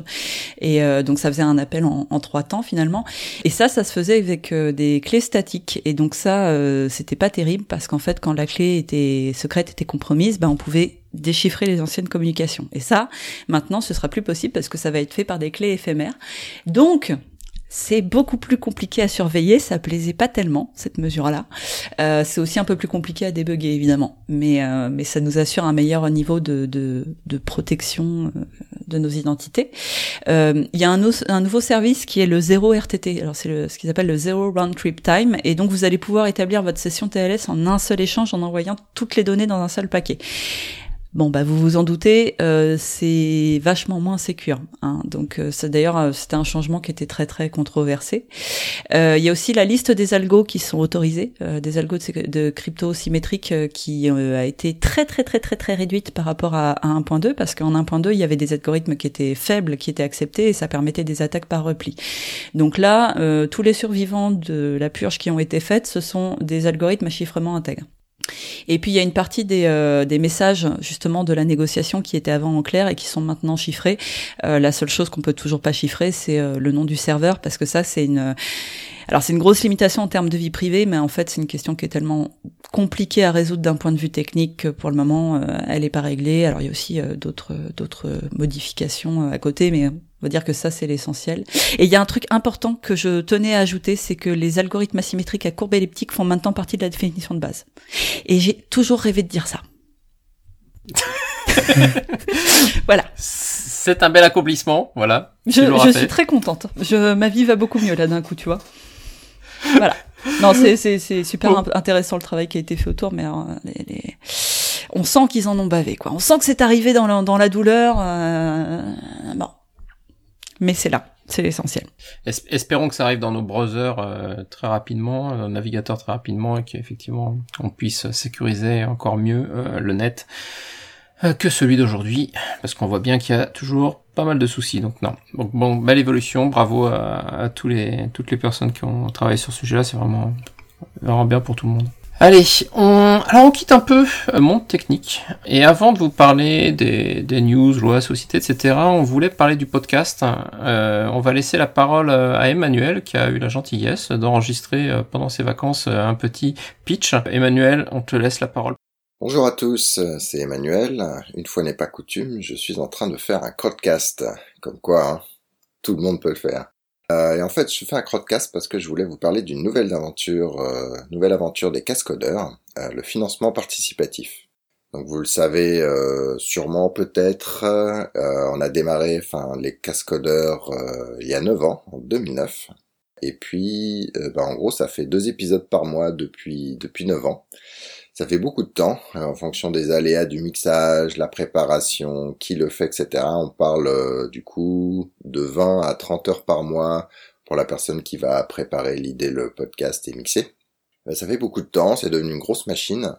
Et euh, donc ça faisait un appel en, trois temps finalement. Et ça, ça se faisait avec euh, des clés statiques. Et donc ça, euh, c'était pas terrible parce qu'en fait, quand la clé était secrète était compromise, ben on pouvait déchiffrer les anciennes communications. Et ça, maintenant, ce sera plus possible parce que ça va être fait par des clés éphémères. Donc c'est beaucoup plus compliqué à surveiller, ça plaisait pas tellement cette mesure-là. Euh, c'est aussi un peu plus compliqué à débugger évidemment, mais euh, mais ça nous assure un meilleur niveau de de, de protection euh, de nos identités. Euh, il y a un, un, nouveau service qui est le zéro RTT. Alors c'est ce qu'ils appellent le zero round trip time, et donc vous allez pouvoir établir votre session TLS en un seul échange en envoyant toutes les données dans un seul paquet. Bon, bah vous vous en doutez, euh, c'est vachement moins sécure. Hein. Donc, euh, c'est d'ailleurs euh, c'était un changement qui était très très controversé. Il y a aussi la liste des algos qui sont autorisés, des algos de, crypto symétriques qui a été très très très très très réduite par rapport à, à 1.2 parce qu'en 1.2 il y avait des algorithmes qui étaient faibles, qui étaient acceptés et ça permettait des attaques par repli. Donc là, tous les survivants de la purge qui ont été faites, ce sont des algorithmes à chiffrement intègre. Et puis il y a une partie des, euh, messages justement de la négociation qui étaient avant en clair et qui sont maintenant chiffrés. Euh, la seule chose qu'on peut toujours pas chiffrer, c'est euh, le nom du serveur parce que ça c'est une alors c'est une grosse limitation en termes de vie privée, mais en fait c'est une question qui est tellement compliquée à résoudre d'un point de vue technique que pour le moment elle est pas réglée. Alors il y a aussi d'autres d'autres modifications à côté, mais on va dire que ça, c'est l'essentiel. Et il y a un truc important que je tenais à ajouter, c'est que les algorithmes asymétriques à courbe elliptique font maintenant partie de la définition de base. Et j'ai toujours rêvé de dire ça. voilà. C'est un bel accomplissement, voilà. Je, je suis très contente. Je, ma vie va beaucoup mieux là d'un coup, tu vois. Voilà. Non, c'est super intéressant le travail qui a été fait autour, mais euh, les, on sent qu'ils en ont bavé, quoi. On sent que c'est arrivé dans la, dans la douleur. Euh, bon, mais c'est là, c'est l'essentiel. Espérons que ça arrive dans nos browsers euh, très rapidement, nos navigateurs très rapidement, et qu'effectivement on puisse sécuriser encore mieux euh, le net euh, que celui d'aujourd'hui, parce qu'on voit bien qu'il y a toujours pas mal de soucis. Donc non. Donc bon, belle évolution, bravo à, à tous les toutes les personnes qui ont travaillé sur ce sujet-là, c'est vraiment vraiment bien pour tout le monde. Allez, on... alors on quitte un peu le monde technique. Et avant de vous parler des, des news, lois, sociétés, etc., on voulait parler du podcast. Euh, on va laisser la parole euh, à Emmanuel, qui a eu la gentillesse d'enregistrer euh, pendant ses vacances un petit pitch. Emmanuel, on te laisse la parole. Bonjour à tous, c'est Emmanuel. Une fois n'est pas coutume, je suis en train de faire un podcast. Comme quoi, hein, tout le monde peut le faire. Euh, et en fait, je fais un crowdcast parce que je voulais vous parler d'une nouvelle aventure, euh, nouvelle aventure des cascodeurs, euh, le financement participatif. Donc vous le savez euh, sûrement peut-être, on a démarré, enfin les cascodeurs il y a 9 ans, en 2009. Et puis, bah, en gros, ça fait deux épisodes par mois depuis depuis 9 ans ça fait beaucoup de temps euh, en fonction des aléas du mixage, la préparation, qui le fait, etc. On parle euh, du coup de 20 à 30 heures par mois pour la personne qui va préparer l'idée, le podcast et mixer. Euh, ça fait beaucoup de temps, c'est devenu une grosse machine.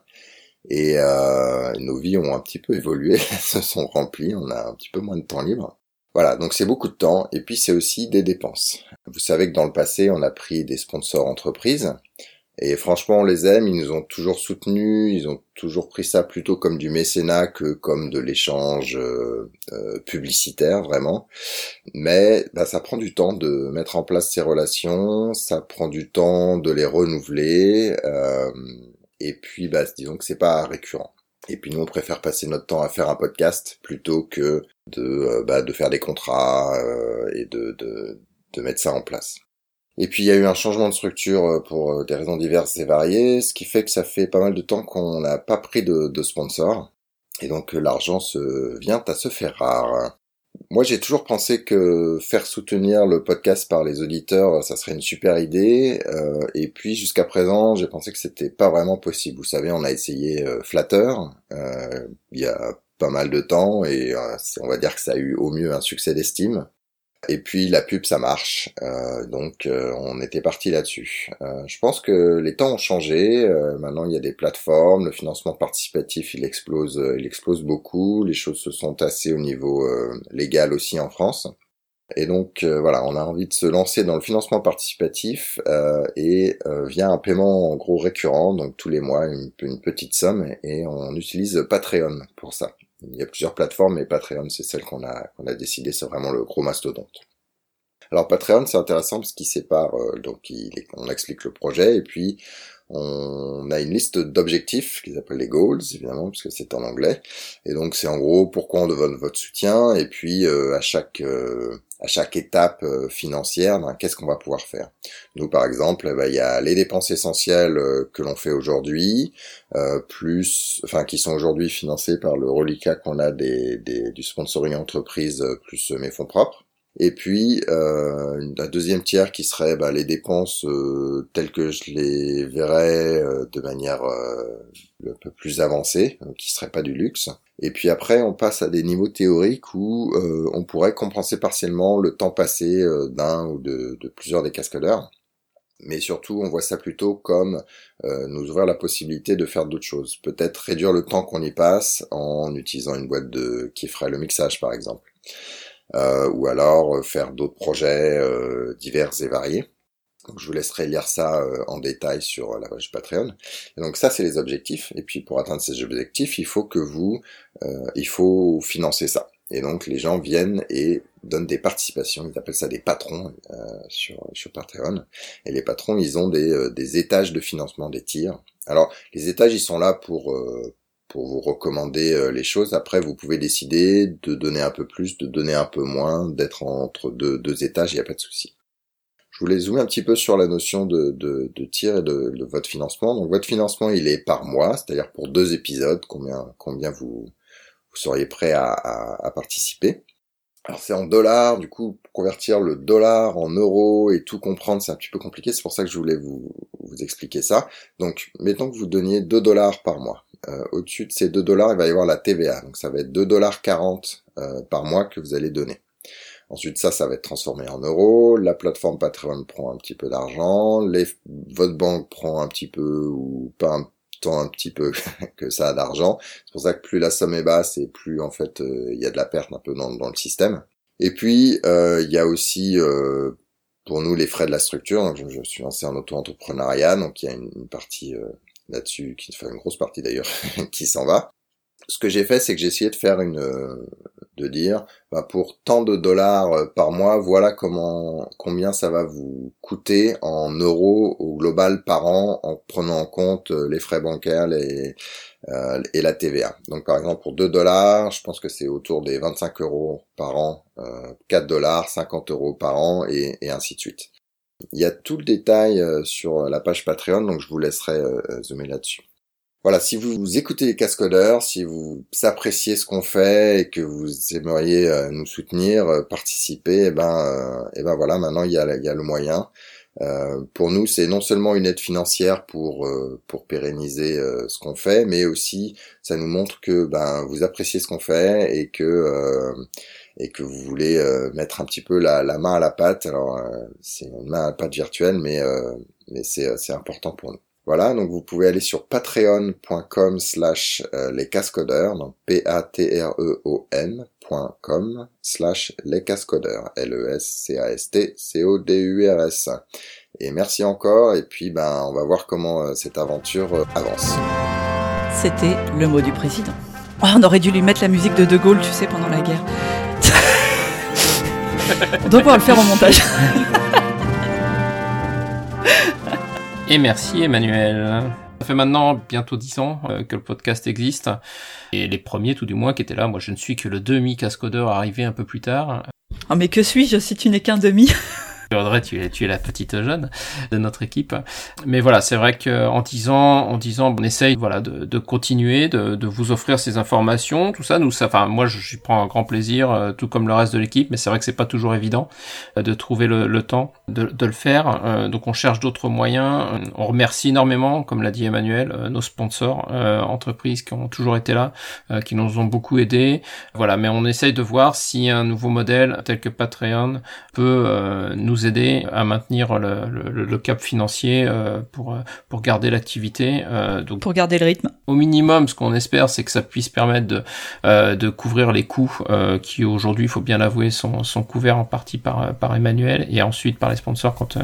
Et nos vies ont un petit peu évolué, se sont remplies, on a un petit peu moins de temps libre. Voilà, donc c'est beaucoup de temps et puis c'est aussi des dépenses. Vous savez que dans le passé, on a pris des sponsors entreprises et franchement, on les aime, ils nous ont toujours soutenus, ils ont toujours pris ça plutôt comme du mécénat que comme de l'échange euh, euh, publicitaire, vraiment. Mais bah, ça prend du temps de mettre en place ces relations, ça prend du temps de les renouveler, euh, et puis bah, disons que c'est pas récurrent. Et puis nous, on préfère passer notre temps à faire un podcast plutôt que de, bah, de faire des contrats et de, de, de mettre ça en place. Et puis il y a eu un changement de structure euh, pour des raisons diverses et variées, ce qui fait que ça fait pas mal de temps qu'on n'a pas pris de, de sponsor. Et donc l'argent se vient à se faire rare. Moi, j'ai toujours pensé que faire soutenir le podcast par les auditeurs, ça serait une super idée. Euh, et puis, jusqu'à présent, j'ai pensé que c'était pas vraiment possible. Vous savez, on a essayé euh, Flatter euh, il y a pas mal de temps et on va dire que ça a eu au mieux un succès d'estime. Et puis la pub, ça marche. Euh, donc euh, on était parti là-dessus. Euh, je pense que les temps ont changé. maintenant, il y a des plateformes. Le financement participatif, il explose, il explose beaucoup. Les choses se sont tassées au niveau légal aussi en France. Et donc voilà, on a envie de se lancer dans le financement participatif et via un paiement en gros récurrent, donc tous les mois une petite somme, et on utilise Patreon pour ça. Il y a plusieurs plateformes, mais Patreon, c'est celle qu'on a, qu'on a décidé, c'est vraiment le gros mastodonte. Alors Patreon, c'est intéressant parce qu'il sépare, euh, donc il, on explique le projet, et puis on a une liste d'objectifs qu'ils appellent les goals, évidemment, parce que c'est en anglais. Et donc c'est en gros pourquoi on demande votre soutien, et puis euh, à chaque euh, à chaque étape euh, financière, ben, qu'est-ce qu'on va pouvoir faire? Nous, par exemple, ben, il y a les dépenses essentielles que l'on fait aujourd'hui, plus, enfin, qui sont aujourd'hui financées par le reliquat qu'on a des, des, du sponsoring entreprise plus mes fonds propres. Et puis euh, un deuxième tiers qui serait bah, les dépenses euh, telles que je les verrais euh, de manière euh, un peu plus avancée, qui serait pas du luxe. Et puis après, on passe à des niveaux théoriques où on pourrait compenser partiellement le temps passé d'un ou de, de, plusieurs des cascadeurs. Mais surtout, on voit ça plutôt comme nous ouvrir la possibilité de faire d'autres choses. Peut-être réduire le temps qu'on y passe en utilisant une boîte de qui ferait le mixage, par exemple. Euh, ou alors euh, faire d'autres projets euh, divers et variés. Donc je vous laisserai lire ça en détail sur la page Patreon. Et donc ça c'est les objectifs. Et puis pour atteindre ces objectifs, il faut que vous, il faut financer ça. Et donc les gens viennent et donnent des participations. Ils appellent ça des patrons sur sur Patreon. Et les patrons, ils ont des, des étages de financement des tirs. Alors les étages, ils sont là pour pour vous recommander euh, les choses. Après, vous pouvez décider de donner un peu plus, de donner un peu moins, d'être entre deux, étages, il n'y a pas de souci. Je voulais zoomer un petit peu sur la notion de, de, tir et de, de, votre financement. Donc votre financement, il est par mois, c'est-à-dire pour deux épisodes, combien, vous, seriez prêt à, participer? Alors c'est en dollars, du coup, convertir le dollar en euros et tout comprendre, c'est un petit peu compliqué, c'est pour ça que je voulais vous, vous expliquer ça. Donc, mettons que vous donniez 2 dollars par mois. Euh, au-dessus de ces 2 dollars, il va y avoir la TVA. Donc ça va être 2 dollars 40 euh, par mois que vous allez donner. Ensuite, ça, ça va être transformé en euros. La plateforme Patreon prend un petit peu d'argent. Les... Votre banque prend un petit peu ou pas tant un petit peu que ça d'argent. C'est pour ça que plus la somme est basse et plus en fait euh, il y a de la perte un peu dans, dans le système. Et puis il y a aussi pour nous les frais de la structure. Donc je, suis lancé en auto-entrepreneuriat, donc il y a une partie là-dessus, qui fait une grosse partie d'ailleurs, qui s'en va. Ce que j'ai fait, c'est que j'ai essayé de faire une, euh, de dire, bah pour tant de dollars euh, par mois, voilà comment, combien ça va vous coûter en euros au global par an, en prenant en compte euh, les frais bancaires et, et la TVA. Donc par exemple pour 2 dollars, je pense que c'est autour des 25 euros par an, 4 dollars, 50 euros par an et, et ainsi de suite. Il y a tout le détail euh, sur la page Patreon, donc je vous laisserai euh, zoomer là-dessus. Voilà, si vous écoutez les cascodeurs, si vous appréciez ce qu'on fait et que vous aimeriez euh, nous soutenir, participer, eh ben, eh ben voilà, maintenant il y a, le moyen. pour nous, c'est non seulement une aide financière pour pour pérenniser ce qu'on fait, mais aussi ça nous montre que ben vous appréciez ce qu'on fait et que et que vous voulez euh, mettre un petit peu la, main à la pâte, alors euh, c'est une main à la pâte virtuelle, mais, euh, mais c'est important pour nous. Voilà, donc vous pouvez aller sur patreon.com slash euh, les cascodeurs, donc p-a-t-r-e-o-n.com slash les cascodeurs, L-E-S-C-A-S-T-C-O-D-U-R-S. Et merci encore, et puis ben on va voir comment cette aventure avance. C'était le mot du président. Oh, on aurait dû lui mettre la musique de De Gaulle, tu sais, pendant la guerre. On doit pouvoir le faire en montage. Et merci Emmanuel. Ça fait maintenant bientôt dix ans euh, que le podcast existe. Et les premiers, tout du moins, qui étaient là, moi je ne suis que le demi-cascodeur arrivé un peu plus tard. Oh mais que suis-je si tu n'es qu'un demi? Audrey, tu es, tu la petite jeune de notre équipe. Mais voilà, c'est vrai qu'en disant, en disant, on essaye, voilà, de, de continuer, de, de, vous offrir ces informations, tout ça. Nous, ça, enfin, moi, je prends un grand plaisir, euh, tout comme le reste de l'équipe. Mais c'est vrai que c'est pas toujours évident euh, de trouver le, le temps de, de, le faire. Euh, donc, on cherche d'autres moyens. On remercie énormément, comme l'a dit Emmanuel, nos sponsors, entreprises qui ont toujours été là, qui nous ont beaucoup aidés. Voilà, mais on essaye de voir si un nouveau modèle tel que Patreon peut nous aider à maintenir le, le, le cap financier euh, pour pour garder l'activité. Euh, donc pour garder le rythme. Au minimum, ce qu'on espère, c'est que ça puisse permettre de euh, de couvrir les coûts qui aujourd'hui, il faut bien l'avouer, sont sont couverts en partie par par Emmanuel et ensuite par les sponsors quand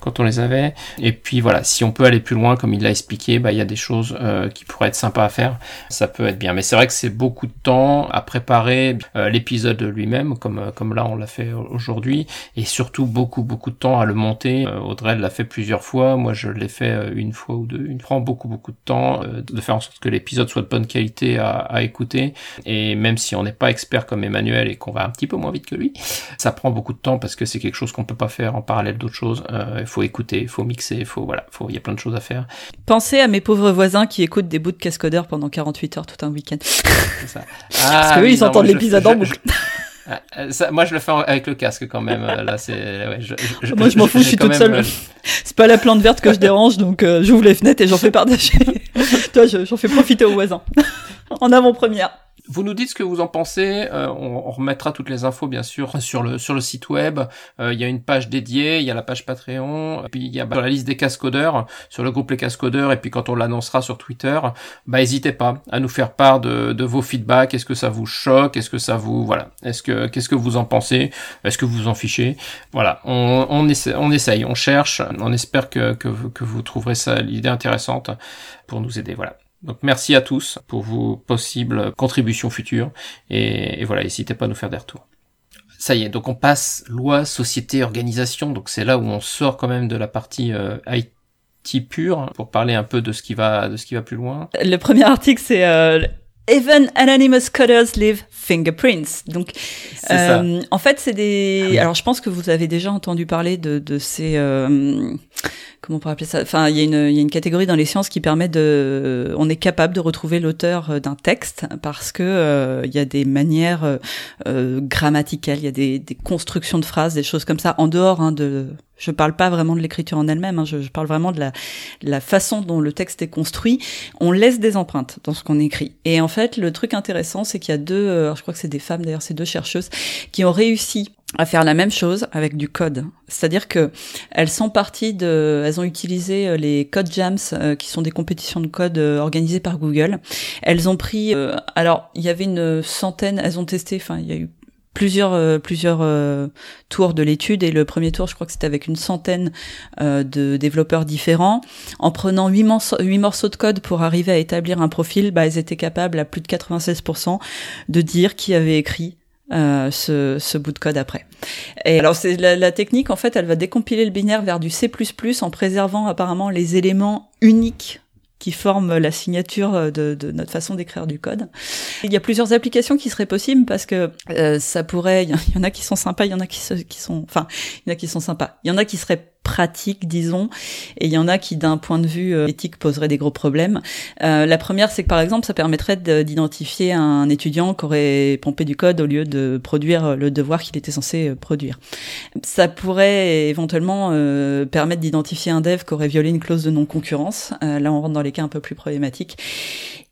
quand on les avait. Et puis voilà, si on peut aller plus loin, comme il l'a expliqué, bah il y a des choses qui pourraient être sympas à faire. Ça peut être bien, mais c'est vrai que c'est beaucoup de temps à préparer l'épisode lui-même, comme comme là on l'a fait aujourd'hui, et surtout beaucoup beaucoup de temps à le monter. Euh, Audrey l'a fait plusieurs fois, moi je l'ai fait euh, une fois ou deux. Il prend beaucoup beaucoup de temps euh, de faire en sorte que l'épisode soit de bonne qualité à, à écouter. Et même si on n'est pas expert comme Emmanuel et qu'on va un petit peu moins vite que lui, ça prend beaucoup de temps parce que c'est quelque chose qu'on peut pas faire en parallèle d'autres choses. Il faut écouter, il faut mixer, il faut voilà, faut il y a plein de choses à faire. Pensez à mes pauvres voisins qui écoutent des bouts de cascodeur pendant 48 heures tout un week-end. Parce que ah, ils entendent l'épisode en boucle. Euh, ça, moi, je le fais avec le casque quand même. Euh, là, c'est. Ouais, je, je, moi, je m'en fous, je suis toute seule. Euh, c'est pas la plante verte que je dérange, donc euh, j'ouvre les fenêtres et j'en fais partager. Toi, j'en fais profiter aux voisins. en avant-première. Vous nous dites ce que vous en pensez. Euh, on, on, remettra toutes les infos bien sûr sur le sur le site web. Euh, il y a une page dédiée, il y a la page Patreon, puis il y a bah, la liste des cascodeurs sur le groupe les cascodeurs. Et puis quand on l'annoncera sur Twitter, bah n'hésitez pas à nous faire part de, de vos feedbacks. Est-ce que ça vous choque? Est-ce que ça vous voilà Est-ce que qu'est-ce que vous en pensez? Est-ce que vous vous en fichez? Voilà, on, on, essaie, on essaye, on cherche. On espère que que, que vous trouverez ça l'idée intéressante pour nous aider. Voilà. Donc merci à tous pour vos possibles contributions futures et, voilà, n'hésitez pas à nous faire des retours. Ça y est, donc on passe loi, société, organisation, donc c'est là où on sort quand même de la partie euh, IT pure pour parler un peu de ce qui va de ce qui va plus loin. Le premier article c'est euh, Even anonymous coders leave fingerprints. Donc, euh, en fait, c'est des. Ah alors, je pense que vous avez déjà entendu parler de, de ces. Euh, comment on pourrait appeler ça? Enfin, il y, a une, catégorie dans les sciences qui permet de. On est capable de retrouver l'auteur d'un texte parce que euh, il y a des manières euh, grammaticales, il y a des, constructions de phrases, des choses comme ça en dehors hein, de je parle pas vraiment de l'écriture en elle-même, hein, je, parle vraiment de la, la, façon dont le texte est construit. On laisse des empreintes dans ce qu'on écrit. Et en fait, le truc intéressant, c'est qu'il y a deux, euh, je crois que c'est des femmes d'ailleurs, c'est deux chercheuses, qui ont réussi à faire la même chose avec du code. C'est-à-dire que elles sont parties de, elles ont utilisé euh, les code jams, euh, qui sont des compétitions de code organisées par Google. Elles ont pris, alors il y avait une centaine, elles ont testé, enfin il y a eu plusieurs euh, plusieurs euh, tours de l'étude et le premier tour je crois que c'était avec une centaine euh, de développeurs différents en prenant huit morceaux, morceaux de code pour arriver à établir un profil bah ils étaient capables à plus de 96% de dire qui avait écrit ce, ce, bout de code après. Et alors c'est la, la, technique en fait, elle va décompiler le binaire vers du C++ en préservant apparemment les éléments uniques qui forment la signature de, de notre façon d'écrire du code. Il y a plusieurs applications qui seraient possibles parce que euh, ça pourrait, il y en a qui sont sympas, il y en a qui, qui sont, enfin, il y en a qui sont sympas, il y en a qui seraient pratique, disons, et il y en a qui, d'un point de vue euh, éthique, poseraient des gros problèmes. Euh, la première, c'est que par exemple, ça permettrait d'identifier un étudiant qui aurait pompé du code au lieu de produire le devoir qu'il était censé euh, produire. Ça pourrait éventuellement euh, permettre d'identifier un dev qui aurait violé une clause de non-concurrence. Là, on rentre dans les cas un peu plus problématiques.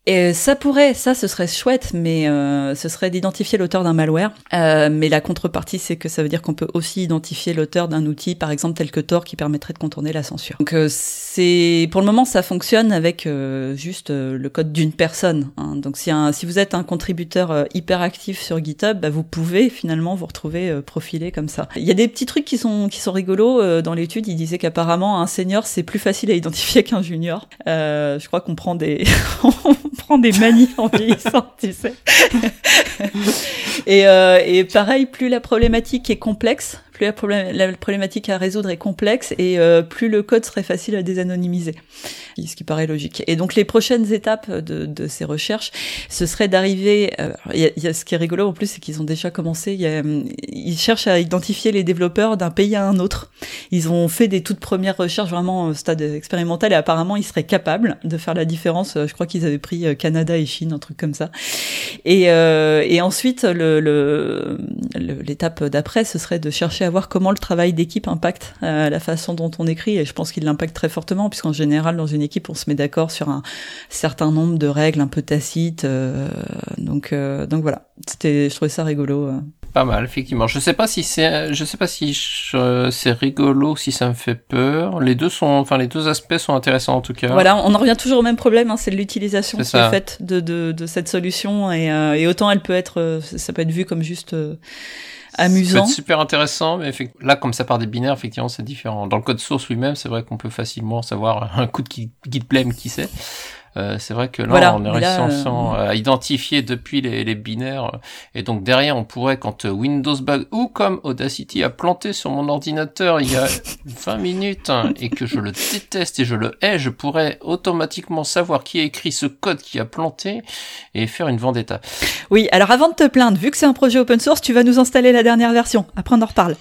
Et ça pourrait, ça ce serait chouette, mais euh, ce serait d'identifier l'auteur d'un malware. Euh, mais la contrepartie, c'est que ça veut dire qu'on peut aussi identifier l'auteur d'un outil, par exemple tel que Tor, qui permettrait de contourner la censure. Donc euh, c'est, pour le moment, ça fonctionne avec euh, juste euh, le code d'une personne. Hein. Donc si, un, si vous êtes un contributeur hyper actif sur GitHub, bah, vous pouvez finalement vous retrouver profilé comme ça. Il y a des petits trucs qui sont qui sont rigolos dans l'étude. Il disait qu'apparemment un senior c'est plus facile à identifier qu'un junior. je crois qu'on prend des prend des manies en vieillissant, tu sais. et, euh, et pareil, plus la problématique est complexe, plus la, problématique à résoudre est complexe et euh, plus le code serait facile à désanonymiser, ce qui paraît logique. Et donc les prochaines étapes de, ces recherches, ce serait d'arriver. Euh, il y, a ce qui est rigolo en plus, c'est qu'ils ont déjà commencé. Ils cherchent à identifier les développeurs d'un pays à un autre. Ils ont fait des toutes premières recherches vraiment au stade expérimental et apparemment ils seraient capables de faire la différence. Je crois qu'ils avaient pris euh, Canada et Chine, un truc comme ça. Et, ensuite, l'étape d'après, ce serait de chercher à voir comment le travail d'équipe impacte euh, la façon dont on écrit. Et je pense qu'il l'impacte très fortement, puisqu'en général, dans une équipe, on se met d'accord sur un certain nombre de règles un peu tacites. Euh, donc, euh, donc voilà. C'était, je trouvais ça rigolo. Euh. Pas mal, effectivement. Je sais pas si c'est, je sais pas si c'est rigolo, si ça me fait peur. Les deux sont, enfin, les deux aspects sont intéressants en tout cas. Voilà, on en revient toujours au même problème, hein, c'est l'utilisation qui est faite de, de, de, cette solution et, euh, et, autant elle peut être, ça peut être vu comme juste amusant. C'est super intéressant, mais là, comme ça part des binaires, effectivement, c'est différent. Dans le code source lui-même, c'est vrai qu'on peut facilement savoir un coup de git blame qui c'est. Euh, c'est vrai que là, on est réussi euh, à identifier depuis les, les, binaires. Et donc derrière, on pourrait, quand Windows Bug ou comme Audacity a planté sur mon ordinateur il y a 20 minutes hein, et que je le déteste et je le hais, je pourrais automatiquement savoir qui a écrit ce code qui a planté et faire une vendetta. Oui, alors avant de te plaindre, vu que c'est un projet open source, tu vas nous installer la dernière version. Après, on en reparle.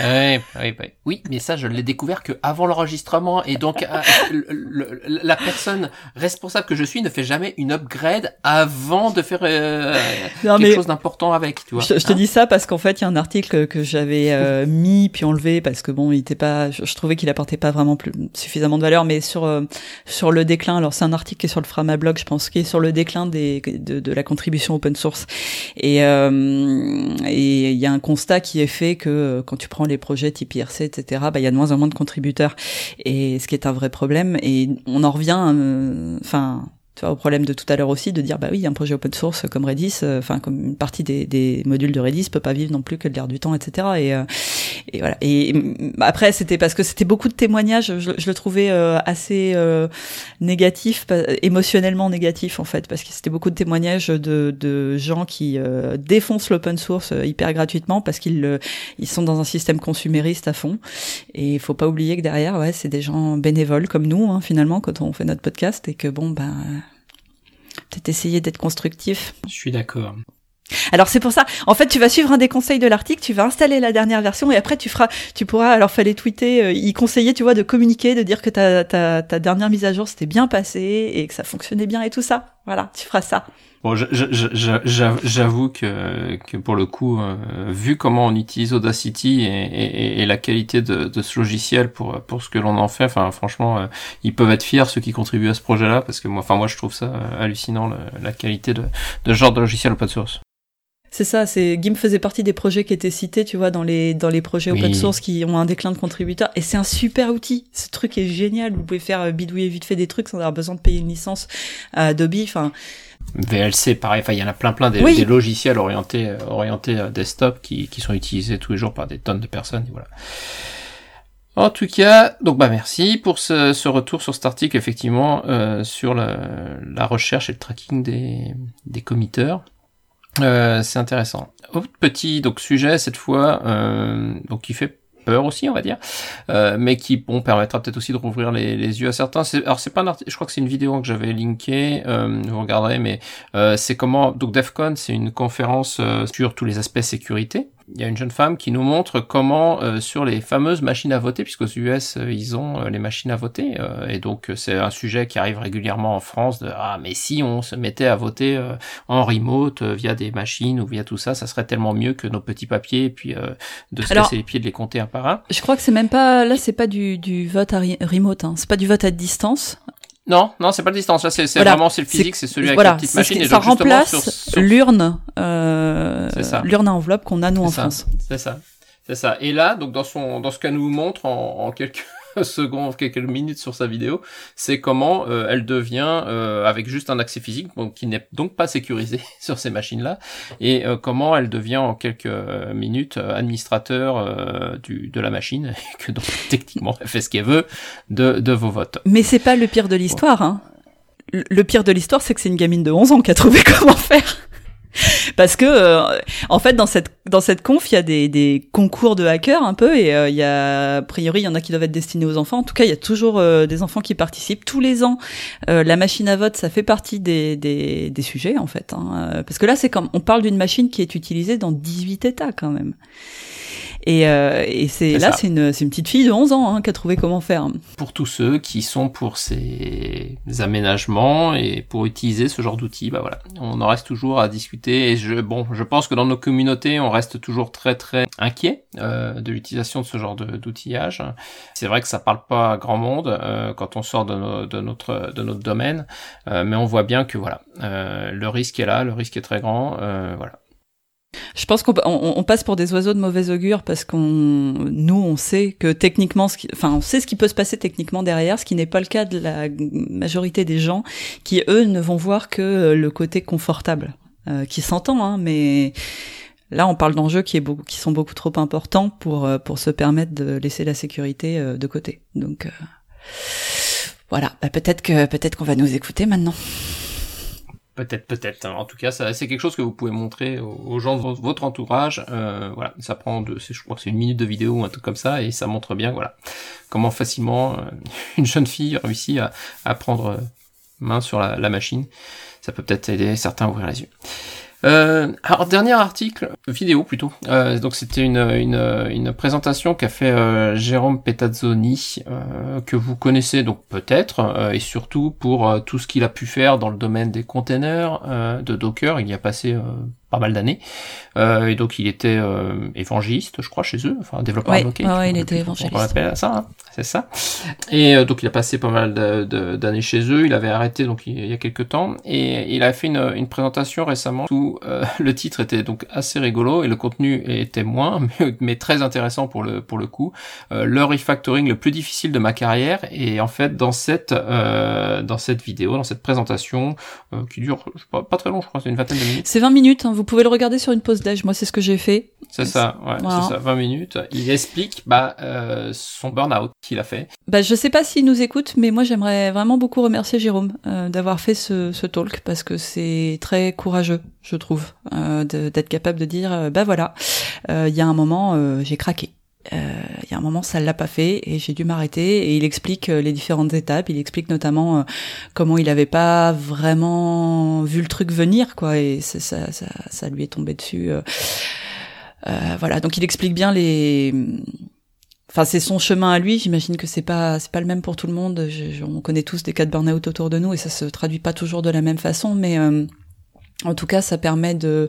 oui, oui, oui. oui, mais ça, je l'ai découvert que avant l'enregistrement et donc euh, la personne responsable que je suis ne fait jamais une upgrade avant de faire euh, quelque chose d'important avec, tu vois. Je, te dis ça parce qu'en fait, il y a un article que j'avais euh, mis puis enlevé parce que bon, il était pas, je, trouvais qu'il apportait pas vraiment plus, suffisamment de valeur, mais sur euh, sur le déclin. Alors c'est un article qui est sur le Frama blog, je pense, qui est sur le déclin des de, de la contribution open source. Et et il y a un constat qui est fait que quand tu prends les projets type IRC, etc., bah il y a de moins en moins de contributeurs. Et ce qui est un vrai problème. Et on en revient, enfin 어. Tu vois, au problème de tout à l'heure aussi, de dire bah oui, un projet open source comme Redis, euh, enfin comme une partie des, des, modules de Redis peut pas vivre non plus que de l'air du temps, etc. Et, euh, et voilà. Et, après, c'était parce que c'était beaucoup de témoignages. Je, le trouvais euh, assez négatif, émotionnellement négatif en fait, parce que c'était beaucoup de témoignages de, de gens qui défoncent l'open source hyper gratuitement parce qu'ils ils sont dans un système consumériste à fond. Et il faut pas oublier que derrière, ouais, c'est des gens bénévoles comme nous hein, finalement quand on fait notre podcast et que bon ben peut-être essayer d'être constructif. Je suis d'accord. Alors c'est pour ça. En fait, tu vas suivre un des conseils de l'article, tu vas installer la dernière version et après tu feras, tu pourras. Alors fallait tweeter, euh, y conseiller, tu vois, de communiquer, de dire que ta, ta, ta dernière mise à jour s'était bien passée et que ça fonctionnait bien et tout ça. Voilà, tu feras ça. Bon, j'avoue que, que pour le coup, euh, vu comment on utilise Audacity et, et, et la qualité de, de, ce logiciel pour pour ce que l'on en fait, enfin franchement, euh, ils peuvent être fiers ceux qui contribuent à ce projet-là parce que moi, enfin moi je trouve ça euh, hallucinant la qualité de, de ce genre de logiciel open source. C'est ça, c'est GIMP faisait partie des projets qui étaient cités, tu vois, dans les dans les projets open source qui ont un déclin de contributeurs. Et c'est un super outil. Ce truc est génial. Vous pouvez faire bidouiller vite fait des trucs sans avoir besoin de payer une licence à Adobe. Enfin, VLC, pareil, enfin il y en a plein plein des, des logiciels orientés orientés desktop qui, qui sont utilisés tous les jours par des tonnes de personnes. Et voilà. En tout cas, donc bah merci pour ce, ce retour sur cet article effectivement euh, sur la, la, recherche et le tracking des, des committeurs. Euh, c'est intéressant. Petit donc sujet cette fois, euh, donc qui fait aussi, on va dire, euh, mais qui bon permettra peut-être aussi de rouvrir les, les yeux à certains. Alors c'est pas un je crois que c'est une vidéo que j'avais linkée, euh, vous regarderez, mais euh, c'est comment donc DefCon, c'est une conférence sur tous les aspects sécurité il y a une jeune femme qui nous montre comment euh, sur les fameuses machines à voter, puisqu'aux US euh, ils ont euh, les machines à voter, et donc c'est un sujet qui arrive régulièrement en France de ah mais si on se mettait à voter en remote via des machines ou via tout ça, ça serait tellement mieux que nos petits papiers et puis de se casser les pieds de les compter un par un. Je crois que c'est même pas là, c'est pas du, du vote à remote, hein. c'est pas du vote à distance. Non, non, c'est pas la distance. Là, c'est vraiment c'est le physique, c'est celui avec voilà, la petite machine. et ça remplace l'urne, euh, l'urne à enveloppe qu'on a nous en France. C'est ça, c'est ça. Et là, donc dans son, dans ce qu'elle nous montre en, en quelques secondes, quelques minutes sur sa vidéo, c'est comment euh, elle devient euh, avec juste un accès physique, donc qui n'est donc pas sécurisé sur ces machines-là, et euh, comment elle devient en quelques minutes administrateur du, de la machine, et que donc techniquement elle fait ce qu'elle veut de, de vos votes. Mais c'est pas le pire de l'histoire, hein. Le pire de l'histoire, c'est que c'est une gamine de 11 ans qui a trouvé comment faire. Parce que euh, en fait dans cette dans cette conf il y a des, des concours de hackers un peu et euh, il y a a priori il y en a qui doivent être destinés aux enfants. En tout cas il y a toujours euh, des enfants qui participent tous les ans. la machine à vote ça fait partie des, des, des sujets en fait. Hein. Parce que là c'est comme on parle d'une machine qui est utilisée dans 18 États quand même. Et, euh, et c'est là, c'est une, une, petite fille de 11 ans hein, qui a trouvé comment faire. Pour tous ceux qui sont pour ces aménagements et pour utiliser ce genre d'outils, bah voilà, on en reste toujours à discuter. Et je, bon, je pense que dans nos communautés, on reste toujours très très inquiet euh, de l'utilisation de ce genre d'outillage. C'est vrai que ça parle pas à grand monde euh, quand on sort de, de, notre de notre domaine, euh, mais on voit bien que voilà, euh, le risque est là, le risque est très grand. Euh, voilà, je pense qu'on on, passe pour des oiseaux de mauvais augure parce qu'on, nous, on sait que techniquement, ce qui, enfin, on sait ce qui peut se passer techniquement derrière, ce qui n'est pas le cas de la majorité des gens qui, eux, ne vont voir que le côté confortable, euh, qui s'entend, hein, mais là, on parle d'enjeux qui, est beaucoup, qui sont beaucoup trop importants pour euh, pour se permettre de laisser la sécurité euh, de côté. Donc voilà, bah, peut-être que peut-être qu'on va nous écouter maintenant. Peut-être, peut-être. En tout cas, c'est quelque chose que vous pouvez montrer aux gens de votre entourage. Euh, voilà, ça prend, de, je crois que c'est une minute de vidéo ou un truc comme ça, et ça montre bien, voilà, comment facilement euh, une jeune fille réussit à, prendre euh, main sur la, la machine. Ça peut peut-être aider certains à ouvrir les yeux. Euh, alors dernier article vidéo plutôt. Euh, donc c'était une, une, une, présentation qu'a fait euh, Jérôme Petazzoni euh, que vous connaissez donc peut-être euh, et surtout pour tout ce qu'il a pu faire dans le domaine des containers de Docker. Il y a passé pas mal d'années. Euh, et donc il était euh, évangéliste, je crois, chez eux, enfin développeur ouais, ouais, il était évangéliste. On appelle ça, hein, c'est ça. Et euh, donc il a passé pas mal d'années chez eux. Il avait arrêté donc il, y a quelques temps et il a fait une, une présentation récemment où euh, le titre était donc assez rigolo et le contenu était moins, mais, mais très intéressant pour le pour le coup. Euh, le refactoring le plus difficile de ma carrière et en fait dans cette dans cette vidéo, dans cette présentation qui dure je sais pas, pas très long, je crois, c'est une vingtaine de minutes. C'est 20 minutes. Hein, vous pouvez le regarder sur une pause d'âge. Moi, c'est ce que j'ai fait. C'est ça, ouais, c'est ça, 20 minutes. Il explique bah, euh, son burn-out qu'il a fait. Bah, je sais pas s'il nous écoute, mais moi, j'aimerais vraiment beaucoup remercier Jérôme euh, d'avoir fait ce, ce, talk parce que c'est très courageux, je trouve, euh, d'être capable de dire, bah voilà, il y a un moment, j'ai craqué. Euh, il y a un moment, ça l'a pas fait et j'ai dû m'arrêter. Et il explique euh, les différentes étapes. Il explique notamment euh, comment il avait pas vraiment vu le truc venir, quoi. Et ça, ça, ça, lui est tombé dessus. voilà. Donc il explique bien les. Enfin, c'est son chemin à lui. J'imagine que c'est pas c'est pas le même pour tout le monde. on connaît tous des cas de burn-out autour de nous et ça se traduit pas toujours de la même façon, mais en tout cas, ça permet de,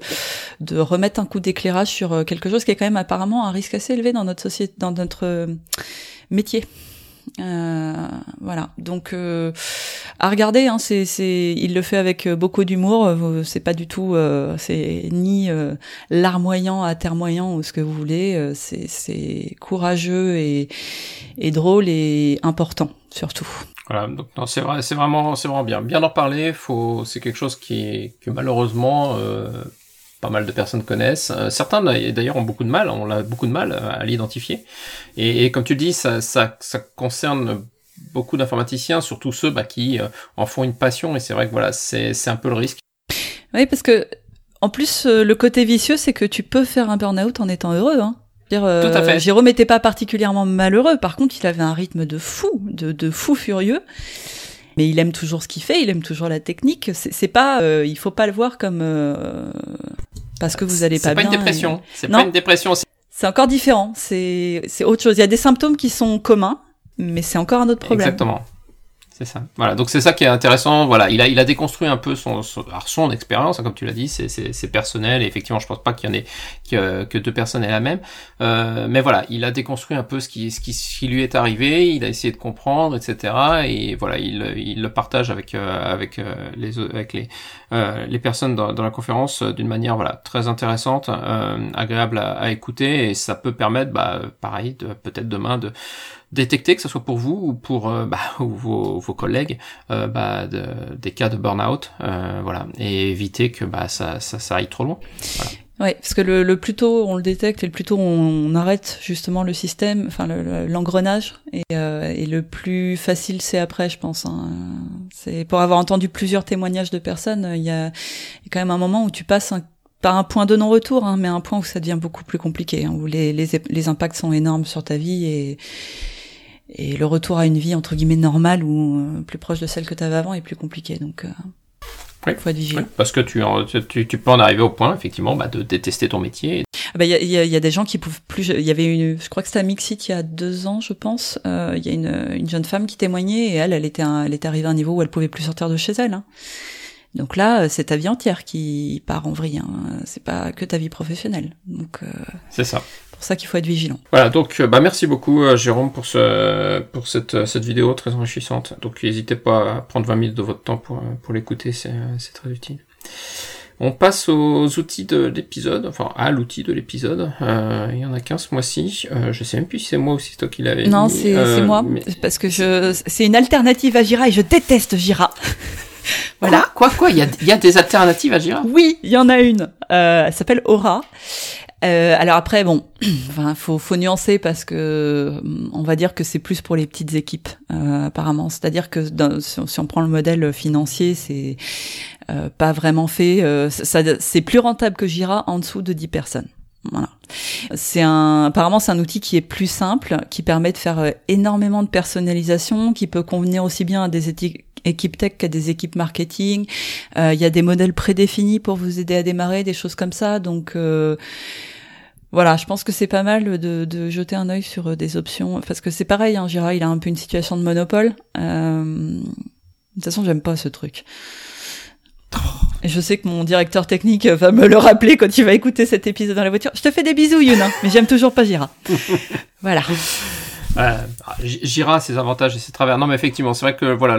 de remettre un coup d'éclairage sur euh, quelque chose qui est quand même apparemment un risque assez élevé dans notre société, dans notre euh, métier. Euh, voilà, donc à regarder, hein, c'est, c'est, il le fait avec beaucoup d'humour. C'est pas du tout, c'est ni larmoyant, atermoyant ou ce que vous voulez. c'est, c'est courageux et, et drôle et important surtout. Donc non, c'est vrai, c'est vraiment, c'est vraiment bien. Bien en parler, c'est quelque chose qui, que malheureusement, euh, pas mal de personnes connaissent. Euh, certains d'ailleurs ont beaucoup de mal, on a beaucoup de mal à l'identifier. Et, comme tu dis, ça, concerne beaucoup d'informaticiens, surtout ceux bah, qui euh, en font une passion. Et c'est vrai que voilà, c'est, c'est un peu le risque. Oui, parce que en plus, le côté vicieux, c'est que tu peux faire un burn-out en étant heureux. Hein. Dire, euh, Tout à fait. Jérôme n'était pas particulièrement malheureux. Par contre, il avait un rythme de fou, de, de fou furieux. Mais il aime toujours ce qu'il fait, il aime toujours la technique. C'est pas, euh, il faut pas le voir comme euh, parce que vous allez pas bien. C'est pas une dépression. C'est pas une dépression. C'est encore différent. C'est c'est autre chose. Il y a des symptômes qui sont communs, mais c'est encore un autre problème. Exactement. C'est ça. Voilà. Donc c'est ça qui est intéressant. Voilà, il a il a déconstruit un peu son son, son expérience, hein, comme tu l'as dit, c'est personnel. Et effectivement, je pense pas qu'il y en ait que, que deux personnes aient la même. Euh, mais voilà, il a déconstruit un peu ce qui ce qui, ce qui lui est arrivé. Il a essayé de comprendre, etc. Et voilà, il il le partage avec euh, avec euh, les avec les euh, les personnes dans, dans la conférence d'une manière voilà très intéressante, agréable à, à, écouter. Et ça peut permettre, bah pareil, peut-être demain de détecter, que ce soit pour vous ou pour euh, bah, vos, vos, collègues, euh, bah, de, des cas de burn-out, euh, voilà, et éviter que bah, ça, ça, ça aille trop loin. Voilà. Ouais, parce que le, le, plus tôt on le détecte et le plus tôt on, arrête justement le système, enfin l'engrenage, et, euh, et, le plus facile c'est après, je pense. Hein. C'est pour avoir entendu plusieurs témoignages de personnes, il y a, il y a quand même un moment où tu passes un pas un point de non-retour, hein, mais un point où ça devient beaucoup plus compliqué, hein, où les, les, les, impacts sont énormes sur ta vie et, et le retour à une vie entre guillemets normale ou euh, plus proche de celle que tu avais avant est plus compliqué. Donc, euh, oui. faut être vigilant. parce que tu, tu, tu, peux en arriver au point, effectivement, bah, de détester ton métier. Ah bah, il y, a, y, a, des gens qui peuvent plus. Il y avait une, je crois que c'était à Mixit il y a deux ans, je pense. Euh, il y a une, une jeune femme qui témoignait et elle, elle était, elle était arrivée à un niveau où elle pouvait plus sortir de chez elle. Hein. Donc là, c'est ta vie entière qui part en vrille. Hein. C'est pas que ta vie professionnelle. Donc. Euh... C'est ça pour ça qu'il faut être vigilant. Voilà, donc euh, bah merci beaucoup euh, Jérôme pour ce pour cette euh, cette vidéo très enrichissante. Donc n'hésitez pas à prendre 20 minutes de votre temps pour pour l'écouter, c'est c'est très utile. On passe aux outils de l'épisode, enfin à l'outil de l'épisode. Euh, il y en a qu'un ce mois-ci. Euh, je sais même plus si c'est moi ou si c'est toi qui l'avais. Non, c'est euh, moi, parce que je c'est une alternative à Jira et je déteste Jira. voilà. Quoi, quoi, Il y a, y a des alternatives à Jira? Oui, il y en a une. elle s'appelle Aura. Euh, alors après, bon, enfin, faut, faut nuancer parce que on va dire que c'est plus pour les petites équipes euh, apparemment. C'est-à-dire que si, on prend le modèle financier, c'est euh, pas vraiment fait. Euh, ça, c'est plus rentable que Jira en dessous de 10 personnes. Voilà. C'est un, apparemment, c'est un outil qui est plus simple, qui permet de faire euh, énormément de personnalisation, qui peut convenir aussi bien à des équipes tech qu'à des équipes marketing. Euh, il y a des modèles prédéfinis pour vous aider à démarrer, des choses comme ça. Donc euh, voilà, je pense que c'est pas mal de, de, jeter un œil sur des options, parce que c'est pareil, hein, Jira, il a un peu une situation de monopole. de toute façon, j'aime pas ce truc. Et je sais que mon directeur technique va me le rappeler quand il va écouter cet épisode dans la voiture. Je te fais des bisous, Yuna, mais j'aime toujours pas Jira. voilà. Jira ses avantages et ses travers. Non, mais effectivement, c'est vrai que voilà,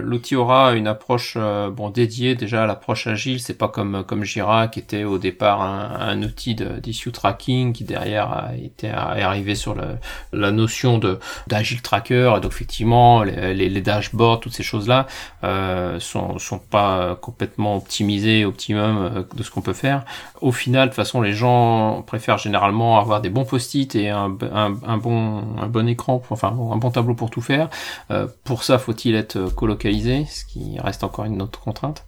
l'outil aura une approche euh, bon dédiée déjà à l'approche agile. C'est pas comme comme Jira qui était au départ un, un outil d'issue tracking qui derrière a été arrivé sur le, la notion de d'agile tracker. Et donc effectivement, les, les, dashboards, toutes ces choses là euh, sont sont pas complètement optimisés optimum euh, de ce qu'on peut faire. Au final, de toute façon, les gens préfèrent généralement avoir des bons post-it et un, un, un bon un bon écran, enfin un bon tableau pour tout faire. Euh, pour ça, faut-il être euh, colocalisé, ce qui reste encore une autre contrainte?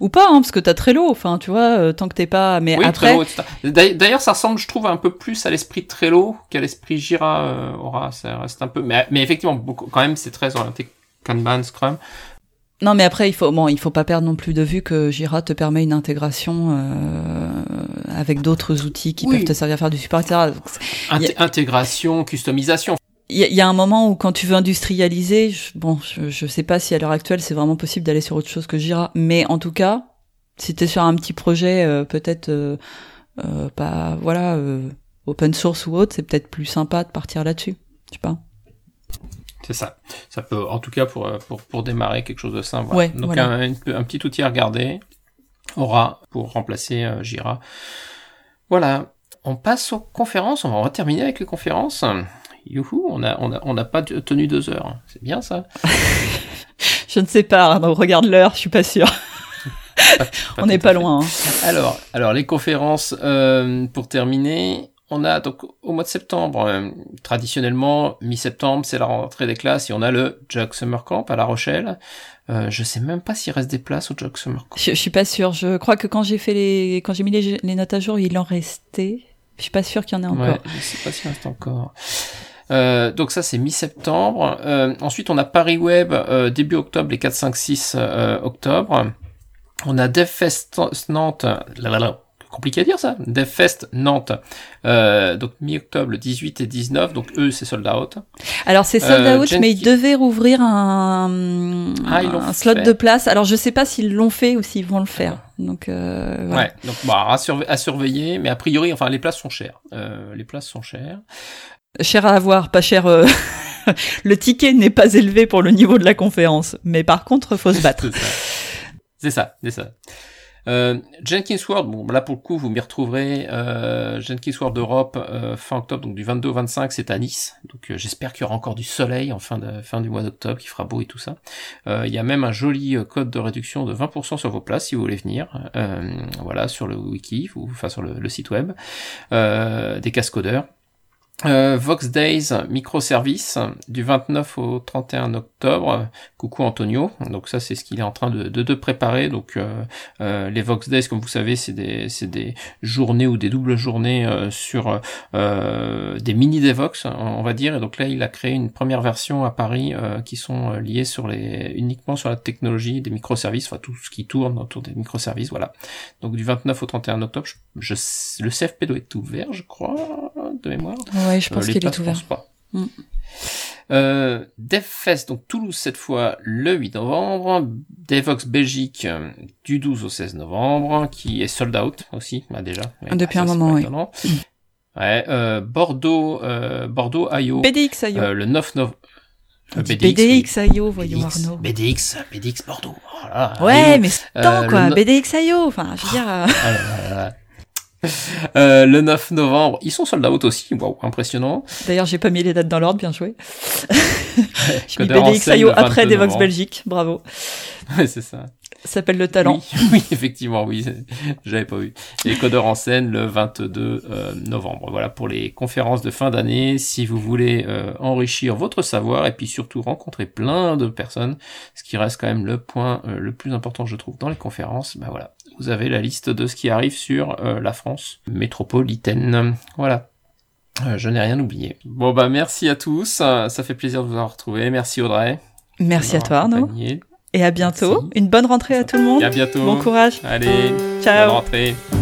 Ou pas hein, parce que t'as Trello enfin tu vois euh, tant que t'es pas mais oui, après d'ailleurs ça ressemble je trouve un peu plus à l'esprit Trello qu'à l'esprit Jira aura ça reste un peu mais, mais effectivement beaucoup quand même c'est très orienté Kanban Scrum. Non, mais après, il faut bon, il faut pas perdre non plus de vue que Jira te permet une intégration euh, avec d'autres outils qui peuvent te servir à faire du support, etc. Intégration, customisation il y, a un moment où quand tu veux industrialiser, je, bon, je, je sais pas si à l'heure actuelle c'est vraiment possible d'aller sur autre chose que Jira, mais en tout cas, si tu es sur un petit projet, euh, peut-être euh, euh, pas, voilà, euh, open source ou autre, c'est peut-être plus sympa de partir là-dessus. Je sais pas. C'est ça. Ça peut, en tout cas, pour, pour, pour démarrer quelque chose de simple. Voilà. Ouais, Donc Un, un, petit outil à regarder aura pour remplacer Jira. Voilà. On passe aux conférences. On va terminer avec les conférences youhou, on n'a on a, on a pas tenu deux heures. C'est bien ça Je ne sais pas, donc regarde l'heure, je suis pas sûr. on n'est pas loin. Hein. Alors, alors les conférences, euh, pour terminer, on a donc au mois de septembre, euh, traditionnellement, mi-septembre, c'est la rentrée des classes et on a le Jug Summer Camp à La Rochelle. Euh, je sais même pas s'il reste des places au Jug Summer Camp. Je, je, suis pas sûre. Je crois que quand j'ai fait les, quand j'ai mis les, les, notes à jour, il en restait. Je suis pas sûre qu'il y en ait encore. Ouais, je sais pas s'il reste encore. Euh, donc ça c'est mi-septembre. Euh, ensuite on a Paris Web euh, début octobre, les 4, 5, 6 octobre. On a DevFest Nantes, là, là, là, compliqué à dire ça. DevFest Nantes, euh, donc mi-octobre, le 18 et 19, donc eux c'est sold out. Alors c'est sold out, mais ils devaient rouvrir un, ah, un slot de place. Alors je sais pas s'ils l'ont fait ou s'ils vont le faire. Donc euh, ouais, donc bah, à, à, surveiller, mais a priori, enfin les places sont chères. les places sont chères. Cher à avoir, pas cher. le ticket n'est pas élevé pour le niveau de la conférence, mais par contre, faut se battre. c'est ça, c'est ça. Euh, Jenkins World, bon là pour le coup vous m'y retrouverez. Euh, Jenkins World Europe euh, fin octobre, donc du 22 au 25, c'est à Nice. Donc euh, j'espère qu'il y aura encore du soleil en fin de fin du mois d'octobre, qui fera beau et tout ça. Euh, il y a même un joli code de réduction de 20% sur vos places si vous voulez venir. voilà sur le wiki, ou enfin sur le, le site web. des cascodeurs. Euh, Vox Days microservice du 29 au 31 octobre. Coucou Antonio. Donc ça c'est ce qu'il est en train de, de, préparer. Donc euh, euh, les Vox Days comme vous savez c'est des, des journées ou des doubles journées sur des mini Devox on va dire. Et donc là il a créé une première version à Paris qui sont liées sur les uniquement sur la technologie des microservices, enfin tout ce qui tourne autour des microservices. Voilà. Donc du 29 au 31 octobre, je, le CFP doit être ouvert je crois de mémoire. Ouais, je pense euh, qu'il est ouvert. Je pense pas. Mm. Euh, DevFest, donc Toulouse cette fois le 8 novembre, Devox Belgique euh, du 12 au 16 novembre, qui est sold out aussi, bah déjà. Depuis un moment, oui. Ouais, euh, Bordeaux, euh, Bordeaux IO. BDX IO. Le 9 novembre. BDX, BDX IO, voyons BDX, Arnaud. BDX, BDX Bordeaux. Oh ouais, mais c'est temps, quoi. BDX IO, enfin, je veux dire. Ah Euh, le 9 novembre, ils sont sold out aussi, wow, impressionnant. D'ailleurs, j'ai pas mis les dates dans l'ordre, bien joué. j'ai mis BDX.io après Devox Belgique, bravo. Ouais, c'est ça. Ça s'appelle le talent. Oui, effectivement, oui, j'avais pas vu. Et Codeur en scène le 22 euh, novembre. Voilà pour les conférences de fin d'année. Si vous voulez euh, enrichir votre savoir et puis surtout rencontrer plein de personnes, ce qui reste quand même le point euh, le plus important, je trouve, dans les conférences, bah voilà, vous avez la liste de ce qui arrive sur la France métropolitaine. Voilà. je n'ai rien oublié. Bon bah merci à tous, ça fait plaisir de vous avoir retrouvé. Merci Audrey. Merci à toi Arnaud. Et à bientôt. Une bonne rentrée à tout le monde. Et à bientôt. Bon courage. Allez. Ciao. Bonne rentrée.